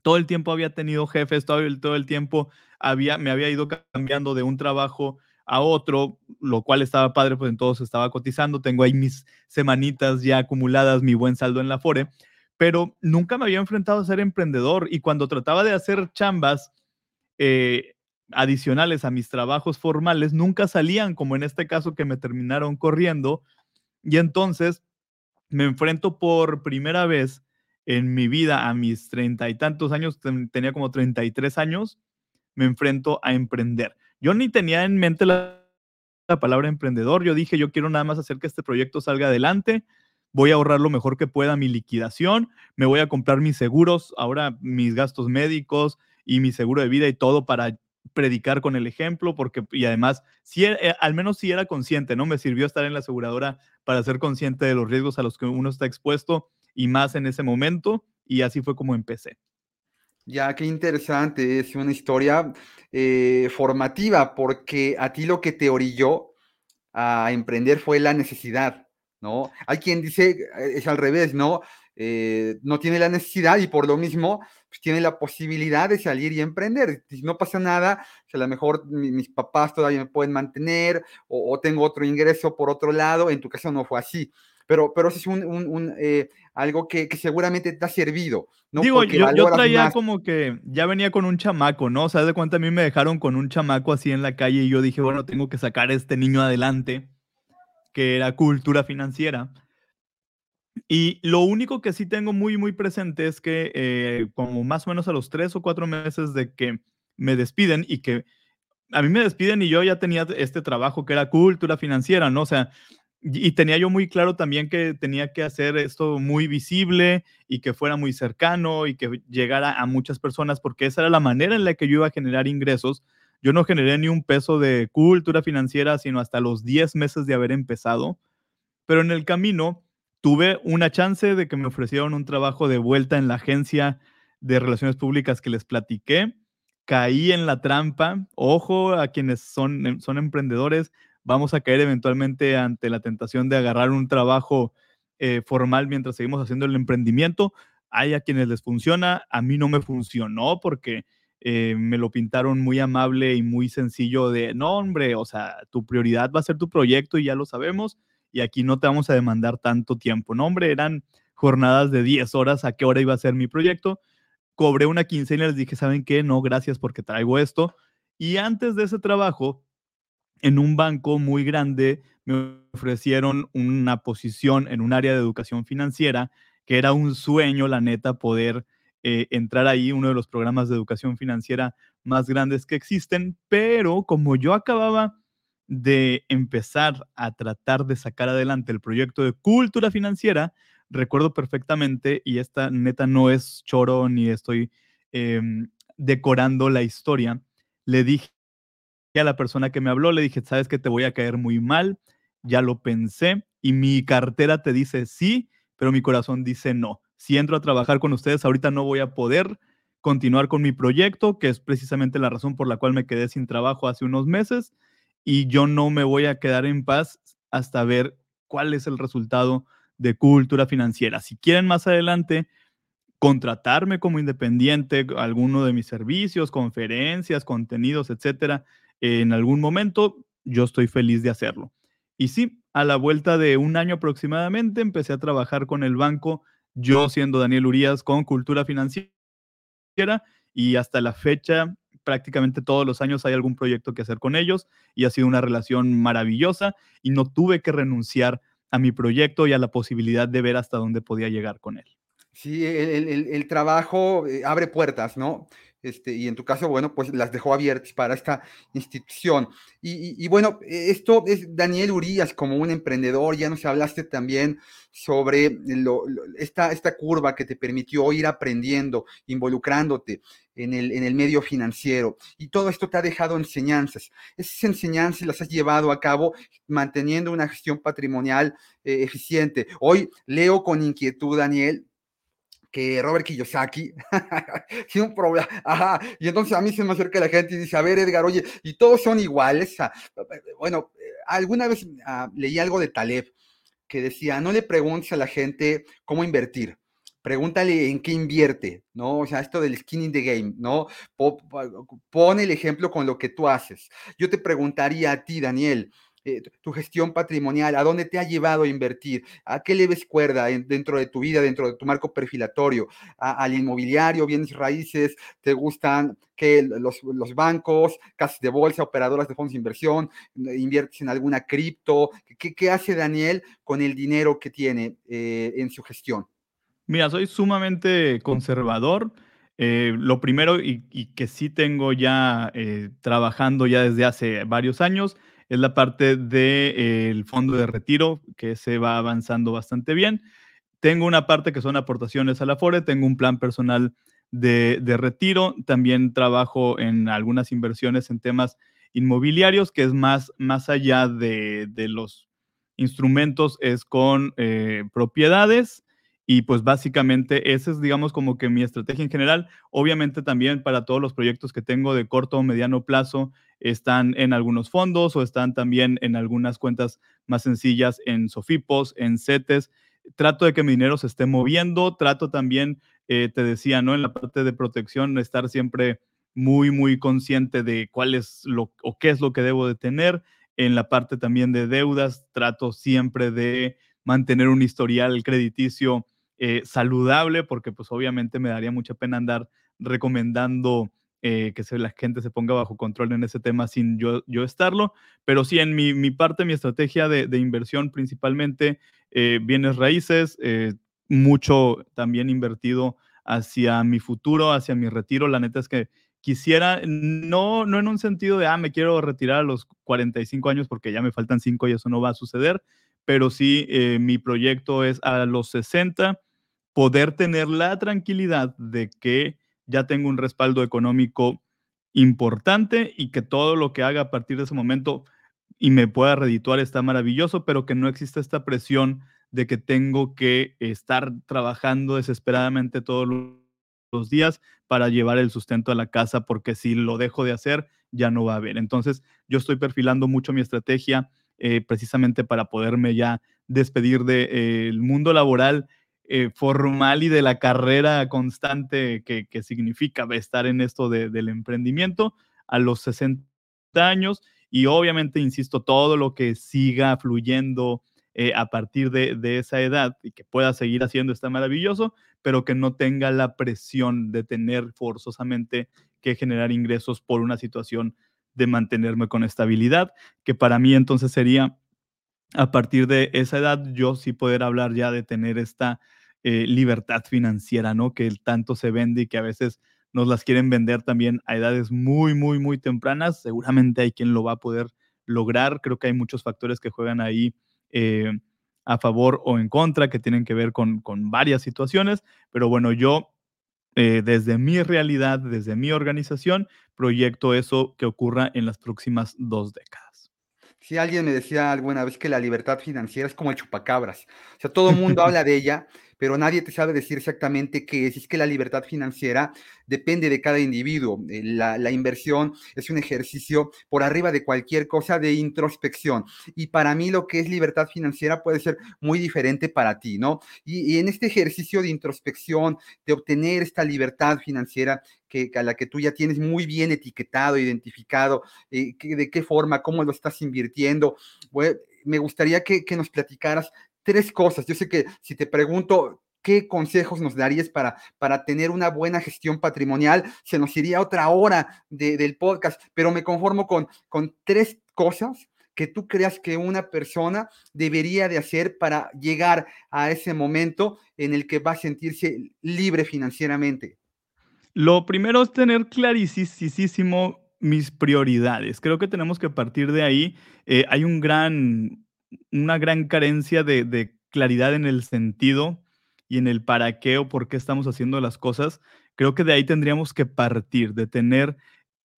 todo el tiempo había tenido jefes, todo el, todo el tiempo había, me había ido cambiando de un trabajo a otro, lo cual estaba padre, pues entonces estaba cotizando, tengo ahí mis semanitas ya acumuladas, mi buen saldo en la Fore, pero nunca me había enfrentado a ser emprendedor y cuando trataba de hacer chambas, eh, adicionales a mis trabajos formales nunca salían, como en este caso que me terminaron corriendo. Y entonces me enfrento por primera vez en mi vida a mis treinta y tantos años, tenía como 33 años, me enfrento a emprender. Yo ni tenía en mente la, la palabra emprendedor, yo dije, yo quiero nada más hacer que este proyecto salga adelante, voy a ahorrar lo mejor que pueda mi liquidación, me voy a comprar mis seguros, ahora mis gastos médicos y mi seguro de vida y todo para predicar con el ejemplo, porque, y además, si, e, eh, al menos si era consciente, ¿no? Me sirvió estar en la aseguradora para ser consciente de los riesgos a los que uno está expuesto y más en ese momento, y así fue como empecé. Ya, qué interesante, es una historia eh, formativa, porque a ti lo que te orilló a emprender fue la necesidad, ¿no? Hay quien dice, eh, es al revés, ¿no? no tiene la necesidad y por lo mismo pues, tiene la posibilidad de salir y emprender. Si no pasa nada, si a lo mejor mis papás todavía me pueden mantener o, tengo otro ingreso por otro lado, en tu caso no fue así. Pero, pero eso es un, eh, algo que, seguramente te ha servido. ¿no? Digo, yo, yo, traía como que ya venía con un chamaco, ¿no? O sea, de cuenta a mí me dejaron con un chamaco así en la calle y yo dije, bueno, tengo que sacar a este niño adelante, que era cultura financiera. Y lo único que sí tengo muy, muy presente es que eh, como más o menos a los tres o cuatro meses de que me despiden y que a mí me despiden y yo ya tenía este trabajo que era cultura financiera, ¿no? O sea, y tenía yo muy claro también que tenía que hacer esto muy visible y que fuera muy cercano y que llegara a muchas personas porque esa era la manera en la que yo iba a generar ingresos. Yo no generé ni un peso de cultura financiera, sino hasta los 10 meses de haber empezado. Pero en el camino tuve una chance de que me ofrecieron un trabajo de vuelta en la agencia de relaciones públicas que les platiqué. Caí en la trampa. Ojo a quienes son, em, son emprendedores. Vamos a caer eventualmente ante la tentación de agarrar un trabajo eh, formal mientras seguimos haciendo el emprendimiento. Hay a quienes les funciona. A mí no me funcionó porque eh, me lo pintaron muy amable y muy sencillo de, no, hombre, o sea, tu prioridad va a ser tu proyecto y ya lo sabemos, y aquí no te vamos a demandar tanto tiempo. No, hombre, eran jornadas de 10 horas, a qué hora iba a ser mi proyecto. Cobré una quincena y les dije, ¿saben qué? No, gracias porque traigo esto. Y antes de ese trabajo, en un banco muy grande, me ofrecieron una posición en un área de educación financiera, que era un sueño, la neta, poder eh, entrar ahí, uno de los programas de educación financiera más grandes que existen, pero como yo acababa de empezar a tratar de sacar adelante el proyecto de cultura financiera, recuerdo perfectamente, y esta neta no es choro ni estoy em, decorando la historia, le dije a la persona que me habló, le dije, sabes que te voy a caer muy mal, ya lo pensé, y mi cartera te dice sí, pero mi corazón dice no. Si entro a trabajar con ustedes, ahorita no voy a poder continuar con mi proyecto, que es precisamente la razón por la cual me quedé sin trabajo hace unos meses, y yo no me voy a quedar en paz hasta ver cuál es el resultado de cultura financiera. Si quieren más adelante contratarme como independiente, alguno de mis servicios, conferencias, contenidos, etcétera, en algún momento, yo estoy feliz de hacerlo. Y sí, a la vuelta de un año aproximadamente, empecé a trabajar con el banco, yo siendo Daniel Urias, con cultura financiera, y hasta la fecha, prácticamente todos los años hay algún proyecto que hacer con ellos, y ha sido una relación maravillosa, y no tuve que renunciar a mi proyecto y a la posibilidad de ver hasta dónde podía llegar con él. Sí, el, trabajo eh, abre puertas, ¿no? Este, y en tu caso, bueno, pues las dejó abiertas para esta institución. Y, bueno, esto es Daniel Urias como un emprendedor, ya nos hablaste también sobre esta, esta curva que te permitió ir aprendiendo, involucrándote en el, en el medio financiero. Y todo esto te ha dejado enseñanzas. Esas enseñanzas las has llevado a cabo manteniendo una gestión patrimonial eh, eficiente. Hoy leo con inquietud, Daniel, que Robert Kiyosaki *laughs* tiene un problema. Ajá. Y entonces a mí se me acerca la gente y dice, a ver, Edgar, oye, y todos son iguales. Bueno, alguna vez ah, leí algo de Taleb que decía, no le preguntes a la gente cómo invertir, pregúntale en qué invierte, ¿no? O sea, esto del skin in the game, ¿no? Pon el ejemplo con lo que tú haces. Yo te preguntaría a ti, Daniel, eh, tu gestión patrimonial, a dónde te ha llevado a invertir, a qué le ves cuerda dentro de tu vida, dentro de tu marco perfilatorio, al inmobiliario, bienes raíces, te gustan que los, bancos, casas de bolsa, operadoras de fondos de inversión, inviertes en alguna cripto, ¿qué, hace Daniel con el dinero que tiene eh, en su gestión? Mira, soy sumamente conservador. Eh, lo primero y, que sí tengo ya trabajando ya desde hace varios años es la parte del de, fondo de retiro, que se va avanzando bastante bien. Tengo una parte que son aportaciones a la FORE, tengo un plan personal de, retiro, también trabajo en algunas inversiones en temas inmobiliarios, que es más, más allá de, los instrumentos, es con eh, propiedades y pues básicamente esa es, digamos, como que mi estrategia en general. Obviamente también para todos los proyectos que tengo de corto o mediano plazo están en algunos fondos o están también en algunas cuentas más sencillas en Sofipos, en CETES. Trato de que mi dinero se esté moviendo. Trato también, eh, te decía, ¿no? En la parte de protección, estar siempre muy, muy consciente de cuál es lo o qué es lo que debo de tener. En la parte también de deudas, trato siempre de mantener un historial crediticio eh, saludable, porque pues obviamente me daría mucha pena andar recomendando eh, que se, la gente se ponga bajo control en ese tema sin yo, yo estarlo. Pero sí, en mi, mi parte, mi estrategia de, de inversión principalmente eh, bienes raíces, mucho también invertido hacia mi futuro, hacia mi retiro. La neta es que quisiera, no, no en un sentido de, ah, me quiero retirar a los 45 años porque ya me faltan 5 y eso no va a suceder, pero sí mi proyecto es a los 60 poder tener la tranquilidad de que ya tengo un respaldo económico importante y que todo lo que haga a partir de ese momento y me pueda redituar está maravilloso, pero que no exista esta presión de que tengo que estar trabajando desesperadamente todos los días para llevar el sustento a la casa, porque si lo dejo de hacer, ya no va a haber. Entonces, yo estoy perfilando mucho mi estrategia eh, precisamente para poderme ya despedir del mundo laboral eh, formal y de la carrera constante que, significa estar en esto del emprendimiento a los 60 años y obviamente, insisto, todo lo que siga fluyendo eh, a partir de, de, esa edad y que pueda seguir haciendo está maravilloso, pero que no tenga la presión de tener forzosamente que generar ingresos por una situación de mantenerme con estabilidad, que para mí entonces sería a partir de esa edad yo sí poder hablar ya de tener esta eh, libertad financiera, ¿no? Que tanto se vende y que a veces nos las quieren vender también a edades muy, muy, muy tempranas. Seguramente hay quien lo va a poder lograr. Creo que hay muchos factores que juegan ahí eh, a favor o en contra, que tienen que ver con, con varias situaciones. Pero bueno, yo eh, desde mi realidad, desde mi organización, proyecto eso que ocurra en las próximas dos décadas. Si alguien me decía alguna vez que la libertad financiera es como el chupacabras, o sea, todo el mundo habla de ella, pero nadie te sabe decir exactamente qué es. Es que la libertad financiera depende de cada individuo. Eh, la, inversión es un ejercicio por arriba de cualquier cosa de introspección. Y para mí lo que es libertad financiera puede ser muy diferente para ti, ¿no? Y, en este ejercicio de introspección, de obtener esta libertad financiera, que, a la que tú ya tienes muy bien etiquetado, identificado, eh, de qué forma, cómo lo estás invirtiendo. me gustaría que, nos platicaras tres cosas. Yo sé que si te pregunto qué consejos nos darías para, para tener una buena gestión patrimonial, se nos iría otra hora del podcast, pero me conformo con, con tres cosas que tú creas que una persona debería de hacer para llegar a ese momento en el que va a sentirse libre financieramente? Lo primero es tener clarísimo mis prioridades. Creo que tenemos que partir de ahí. Eh, hay un gran, una gran carencia de, claridad en el sentido y en el para qué o por qué estamos haciendo las cosas, creo que de ahí tendríamos que partir, de tener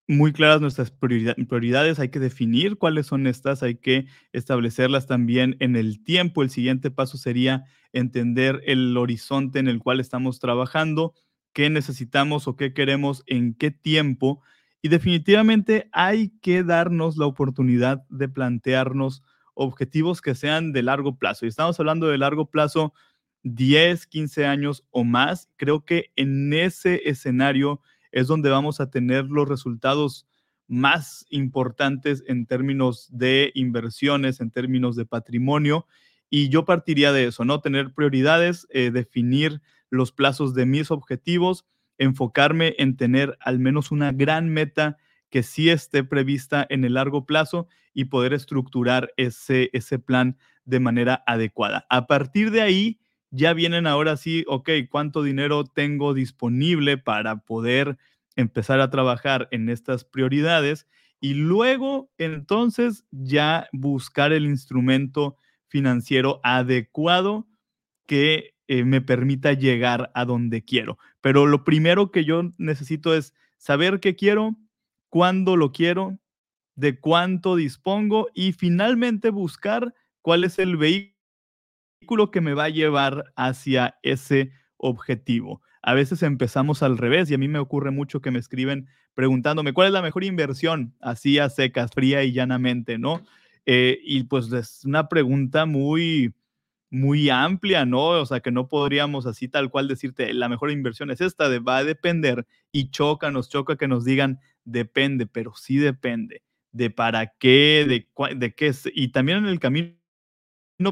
muy claras nuestras prioridades, hay que definir cuáles son estas, hay que establecerlas también en el tiempo. El siguiente paso sería entender el horizonte en el cual estamos trabajando, qué necesitamos o qué queremos, en qué tiempo. Y definitivamente hay que darnos la oportunidad de plantearnos objetivos que sean de largo plazo. Y estamos hablando de largo plazo, 10, 15 años o más. Creo que en ese escenario es donde vamos a tener los resultados más importantes en términos de inversiones, en términos de patrimonio. Y yo partiría de eso, ¿no? Tener prioridades, eh, definir los plazos de mis objetivos, enfocarme en tener al menos una gran meta que sí esté prevista en el largo plazo y poder estructurar ese, ese plan de manera adecuada. A partir de ahí, ya vienen ahora sí, ok, ¿cuánto dinero tengo disponible para poder empezar a trabajar en estas prioridades? Y luego, entonces, ya buscar el instrumento financiero adecuado que eh, me permita llegar a donde quiero. Pero lo primero que yo necesito es saber qué quiero, cuándo lo quiero, de cuánto dispongo y finalmente buscar cuál es el vehículo que me va a llevar hacia ese objetivo. A veces empezamos al revés y a mí me ocurre mucho que me escriben preguntándome cuál es la mejor inversión, así a secas, fría y llanamente, ¿no? Eh, y pues es una pregunta muy, muy amplia, ¿no? O sea, que no podríamos así tal cual decirte, la mejor inversión es esta, de, va a depender y choca, nos choca que nos digan, depende, pero sí depende de para qué, de, de qué es. Y también en el camino,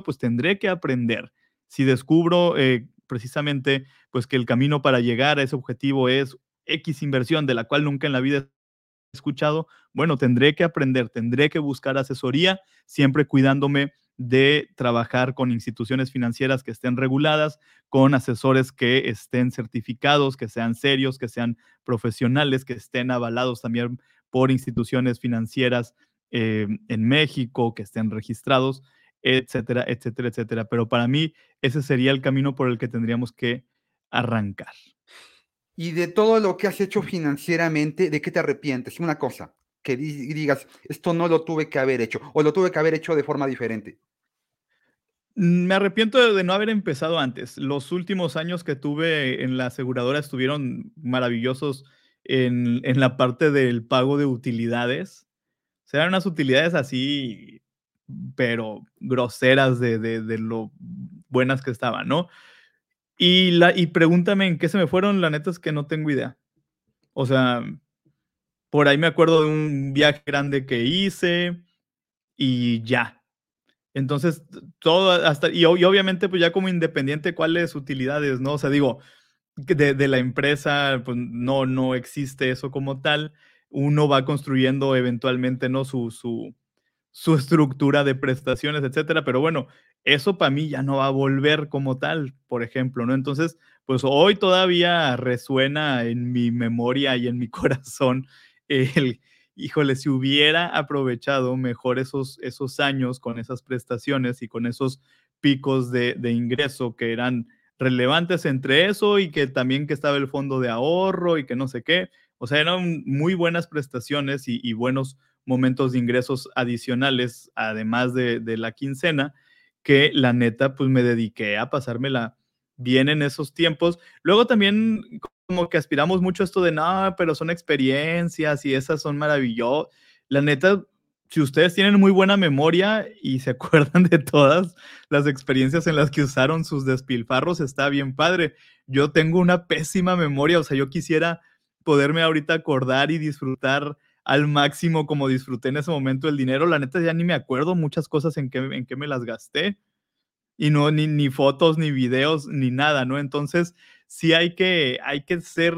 pues tendré que aprender. Si descubro eh, precisamente, pues que el camino para llegar a ese objetivo es X inversión de la cual nunca en la vida he escuchado, bueno, tendré que aprender, tendré que buscar asesoría, siempre cuidándome de trabajar con instituciones financieras que estén reguladas, con asesores que estén certificados, que sean serios, que sean profesionales, que estén avalados también por instituciones financieras eh, en México, que estén registrados, etcétera, etcétera, etcétera. Pero para mí ese sería el camino por el que tendríamos que arrancar. Y de todo lo que has hecho financieramente, ¿de qué te arrepientes? Una cosa, que digas, esto no lo tuve que haber hecho o lo tuve que haber hecho de forma diferente? Me arrepiento de, no haber empezado antes. Los últimos años que tuve en la aseguradora estuvieron maravillosos en, la parte del pago de utilidades. O sea, eran unas utilidades así, pero groseras de, de lo buenas que estaban, ¿no? Y, la, y pregúntame en qué se me fueron, la neta es que no tengo idea. O sea, por ahí me acuerdo de un viaje grande que hice y ya. Entonces, todo hasta, y, obviamente, pues ya como independiente, ¿cuáles utilidades, no? O sea, digo, de, de, la empresa, pues no, no existe eso como tal. Uno va construyendo eventualmente, ¿no? Su, su, su estructura de prestaciones, etcétera. Pero bueno, eso para mí ya no va a volver como tal, por ejemplo, ¿no? Entonces, pues hoy todavía resuena en mi memoria y en mi *laughs* corazón el, híjole, si hubiera aprovechado mejor esos, esos años con esas prestaciones y con esos picos de, de ingreso que eran relevantes entre eso y que también que estaba el fondo de ahorro y que no sé qué. O sea, eran muy buenas prestaciones y, buenos momentos de ingresos adicionales, además de, de, la quincena, que la neta, pues me dediqué a pasármela bien en esos tiempos. Luego también como que aspiramos mucho a esto de, no, pero son experiencias y esas son maravillosas. La neta, si ustedes tienen muy buena memoria y se *laughs* acuerdan de todas las experiencias en las que usaron sus despilfarros, está bien padre. Yo tengo una pésima memoria, o sea, yo quisiera poderme ahorita acordar y disfrutar al máximo como disfruté en ese momento el dinero. La neta ya ni me acuerdo muchas cosas en que, en que me las gasté. Y no, ni, ni fotos, ni videos, ni nada, ¿no? Entonces, sí hay que, hay que ser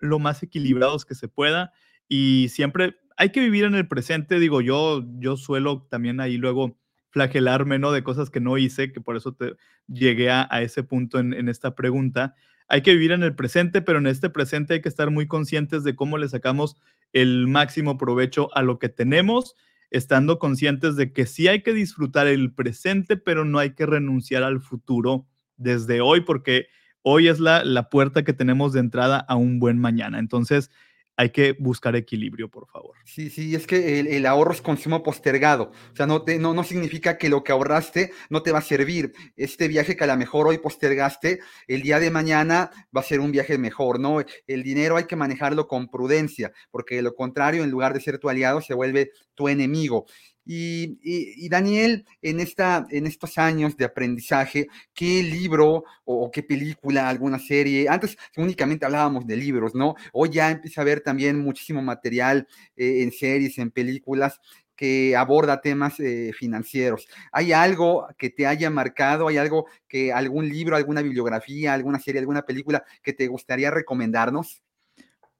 lo más equilibrados que se pueda y siempre hay que vivir en el presente. Digo, yo, yo suelo también ahí luego flagelarme, ¿no? De cosas que no hice, que por eso te llegué a, ese punto en, en esta pregunta hay que vivir en el presente, pero en este presente hay que estar muy conscientes de cómo le sacamos el máximo provecho a lo que tenemos, estando conscientes de que sí hay que disfrutar el presente, pero no hay que renunciar al futuro desde hoy, porque hoy es la, la puerta que tenemos de entrada a un buen mañana. Entonces, hay que buscar equilibrio, por favor. Sí, sí, es que el, ahorro es consumo postergado. O sea, no, te, no, no significa que lo que ahorraste no te va a servir. Este viaje que a lo mejor hoy postergaste, el día de mañana va a ser un viaje mejor, ¿no? El dinero hay que manejarlo con prudencia, porque de lo contrario, en lugar de ser tu aliado, se vuelve tu enemigo. Y, Daniel, en, esta, en estos años de aprendizaje, ¿qué libro o, qué película, alguna serie? Antes únicamente hablábamos de libros, ¿no? Hoy ya empieza a haber también muchísimo material eh, en series, en películas que aborda temas eh, financieros. ¿Hay algo que te haya marcado? ¿Hay algo que, algún libro, alguna bibliografía, alguna serie, alguna película que te gustaría recomendarnos?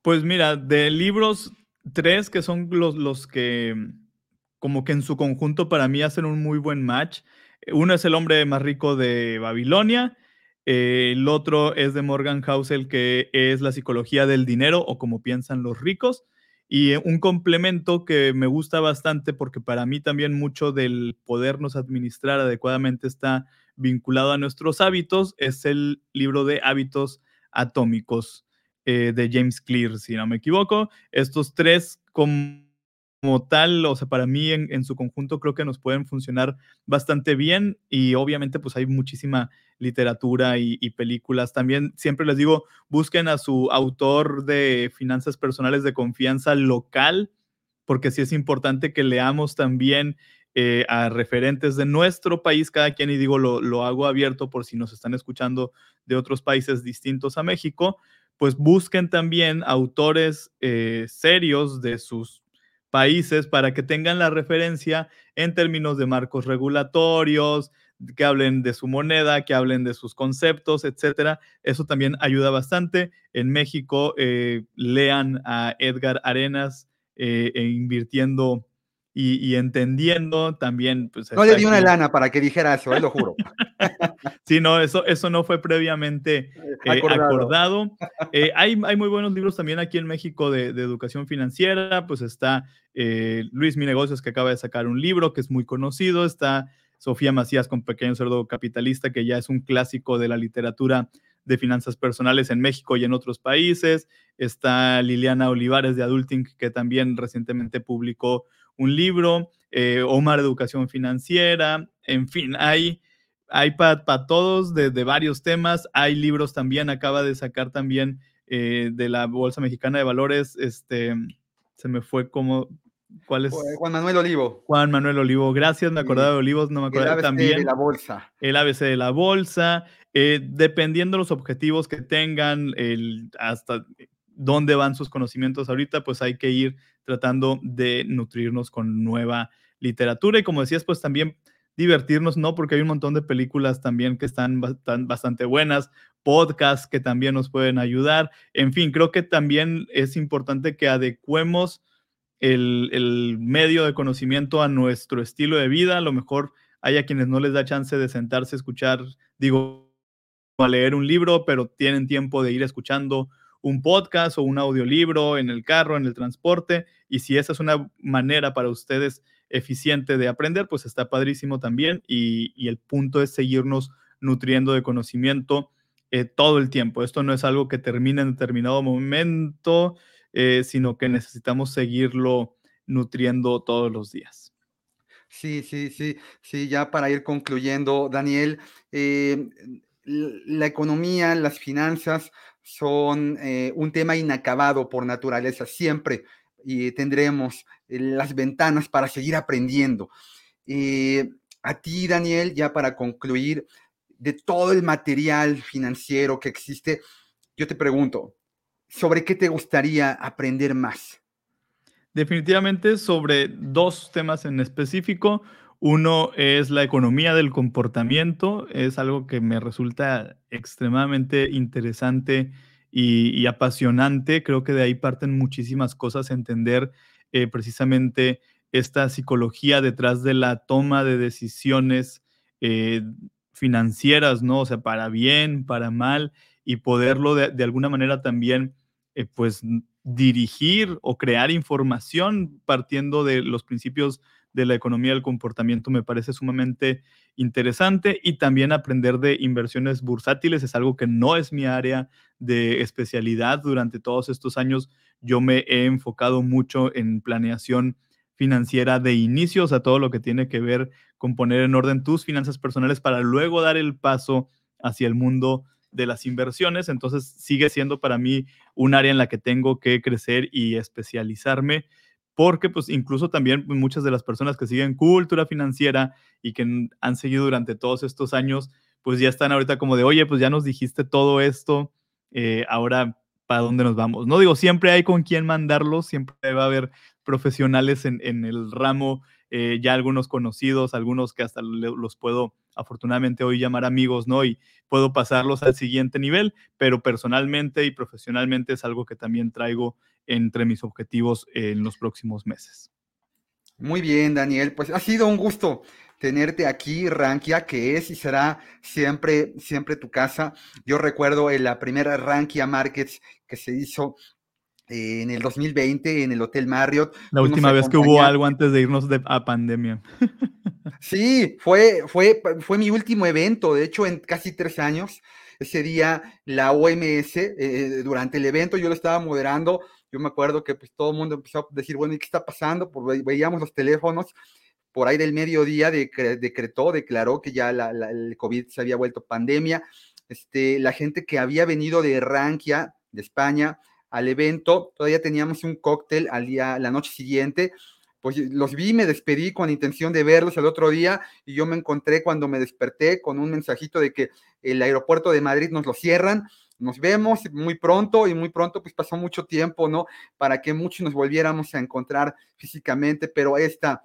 Pues mira, de libros, tres que son los, los que como que en su conjunto para mí hacen un muy buen match. Uno es el hombre más rico de Babilonia, eh, el otro es de Morgan Housel, que es la psicología del dinero o como piensan los ricos. Y un complemento que me gusta bastante porque para mí también mucho del podernos administrar adecuadamente está vinculado a nuestros hábitos es el libro de hábitos atómicos eh, de James Clear, si no me equivoco. Estos tres como como tal, o sea, para mí en, su conjunto creo que nos pueden funcionar bastante bien y obviamente pues hay muchísima literatura y, películas. También siempre les digo, busquen a su autor de finanzas personales de confianza local, porque sí es importante que leamos también eh, a referentes de nuestro país, cada quien, y digo, lo, lo hago abierto por si nos están escuchando de otros países distintos a México, pues busquen también autores eh, serios de sus países para que tengan la referencia en términos de marcos regulatorios, que hablen de su moneda, que hablen de sus conceptos, etcétera. Eso también ayuda bastante. En México, eh, lean a Edgar Arenas eh, e invirtiendo y, entendiendo también. Pues, no le di una lana para que dijera eso, eh, lo juro. *laughs* sí, no, eso, eso no fue previamente eh, acordado. *laughs* Eh, hay, hay muy buenos libros también aquí en México de, de educación financiera, pues está Luis Mi Negocios que acaba de sacar un libro que es muy conocido, está Sofía Macías con Pequeño Cerdo Capitalista, que ya es un clásico de la literatura de finanzas personales en México y en otros países. Está Liliana Olivares de Adulting, que también recientemente publicó un libro, eh, Omar Educación Financiera, en fin, hay, hay para todos de, varios temas, hay libros también, acaba de sacar también eh, de la Bolsa Mexicana de Valores, este, se me fue como ¿Cuál es? Juan Manuel Olivo. Juan Manuel Olivo, gracias, me acordaba de Olivos, no me acordaba el ABC también. de la bolsa. El ABC de la bolsa, eh, dependiendo de los objetivos que tengan, el, hasta dónde van sus conocimientos ahorita, pues hay que ir tratando de nutrirnos con nueva literatura y como decías, pues también divertirnos, ¿no? Porque hay un montón de películas también que están bastante buenas, podcasts que también nos pueden ayudar. En fin, creo que también es importante que adecuemos el, medio de conocimiento a nuestro estilo de vida. A lo mejor hay a quienes no les da chance de sentarse a escuchar, digo, a leer un libro, pero tienen tiempo de ir escuchando un podcast o un audiolibro en el carro, en el transporte. Y si esa es una manera para ustedes eficiente de aprender, pues está padrísimo también. Y, el punto es seguirnos nutriendo de conocimiento eh, todo el tiempo. Esto no es algo que termine en determinado momento eh, sino que necesitamos seguirlo nutriendo todos los días. Sí, sí, sí, sí, ya para ir concluyendo, Daniel, eh, la economía, las finanzas son eh, un tema inacabado por naturaleza, siempre y tendremos las ventanas para seguir aprendiendo. a ti, Daniel, ya para concluir, de todo el material financiero que existe, yo te pregunto, ¿sobre qué te gustaría aprender más? Definitivamente sobre dos temas en específico. Uno es la economía del comportamiento. Es algo que me resulta extremadamente interesante y, apasionante. Creo que de ahí parten muchísimas cosas, entender eh, precisamente esta psicología detrás de la toma de decisiones eh, financieras, ¿no? O sea, para bien, para mal, y poderlo de, alguna manera también, eh, pues, dirigir o crear información partiendo de los principios de la economía del comportamiento me parece sumamente interesante y también aprender de inversiones bursátiles es algo que no es mi área de especialidad. Durante todos estos años yo me he enfocado mucho en planeación financiera de inicios a todo lo que tiene que ver con poner en orden tus finanzas personales para luego dar el paso hacia el mundo de las inversiones, entonces sigue siendo para mí un área en la que tengo que crecer y especializarme, porque pues incluso también muchas de las personas que siguen cultura financiera y que han seguido durante todos estos años, pues ya están ahorita como de, oye, pues ya nos dijiste todo esto, eh, ahora para dónde nos vamos. No digo, siempre hay con quién mandarlos, siempre va a haber profesionales en, en el ramo, eh, ya algunos conocidos, algunos que hasta los puedo afortunadamente hoy llamar amigos, ¿no? Y puedo pasarlos al siguiente nivel, pero personalmente y profesionalmente es algo que también traigo entre mis objetivos en los próximos meses. Muy bien, Daniel, pues ha sido un gusto tenerte aquí, Rankia, que es y será siempre, siempre tu casa. Yo recuerdo en la primera Rankia Markets que se hizo en el 2020 en el Hotel Marriott. La última vez que hubo algo antes de irnos de, a pandemia. *laughs* Sí, fue, fue, fue mi último evento, de hecho, en casi tres años. Ese día, la OMS, eh, durante el evento, yo lo estaba moderando. Yo me acuerdo que pues, todo el mundo empezó a decir, bueno, ¿y qué está pasando? Pues veíamos los teléfonos. Por ahí del mediodía decretó, declaró que ya la, el COVID se había vuelto pandemia. Este, la gente que había venido de Rankia, de España, al evento, todavía teníamos un cóctel al día, la noche siguiente, pues los vi, me despedí con intención de verlos el otro día y yo me encontré cuando me desperté con un mensajito de que el aeropuerto de Madrid nos lo cierran, nos vemos muy pronto y muy pronto pues pasó mucho tiempo, ¿no? Para que muchos nos volviéramos a encontrar físicamente, pero esta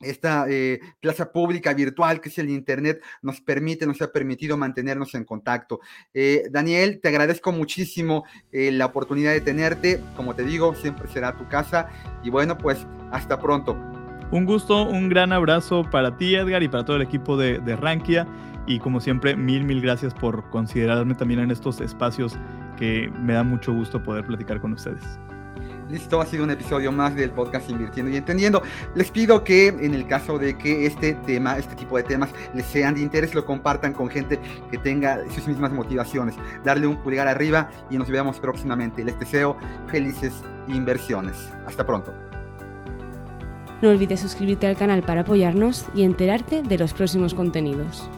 esta eh, plaza pública virtual que es el Internet nos permite, nos ha permitido mantenernos en contacto. Eh, Daniel, te agradezco muchísimo eh, la oportunidad de tenerte. Como te digo, siempre será tu casa. Y bueno, pues hasta pronto. Un gusto, un gran abrazo para ti, Edgar, y para todo el equipo de, de Rankia. Y como siempre, mil, mil gracias por considerarme también en estos espacios que me da mucho gusto poder platicar con ustedes. Listo, ha sido un episodio más del podcast Invirtiendo y Entendiendo. Les pido que en el caso de que este tema, este tipo de temas les sean de interés, lo compartan con gente que tenga sus mismas motivaciones. Darle un pulgar arriba y nos vemos próximamente. Les deseo felices inversiones. Hasta pronto. No olvides suscribirte al canal para apoyarnos y enterarte de los próximos contenidos.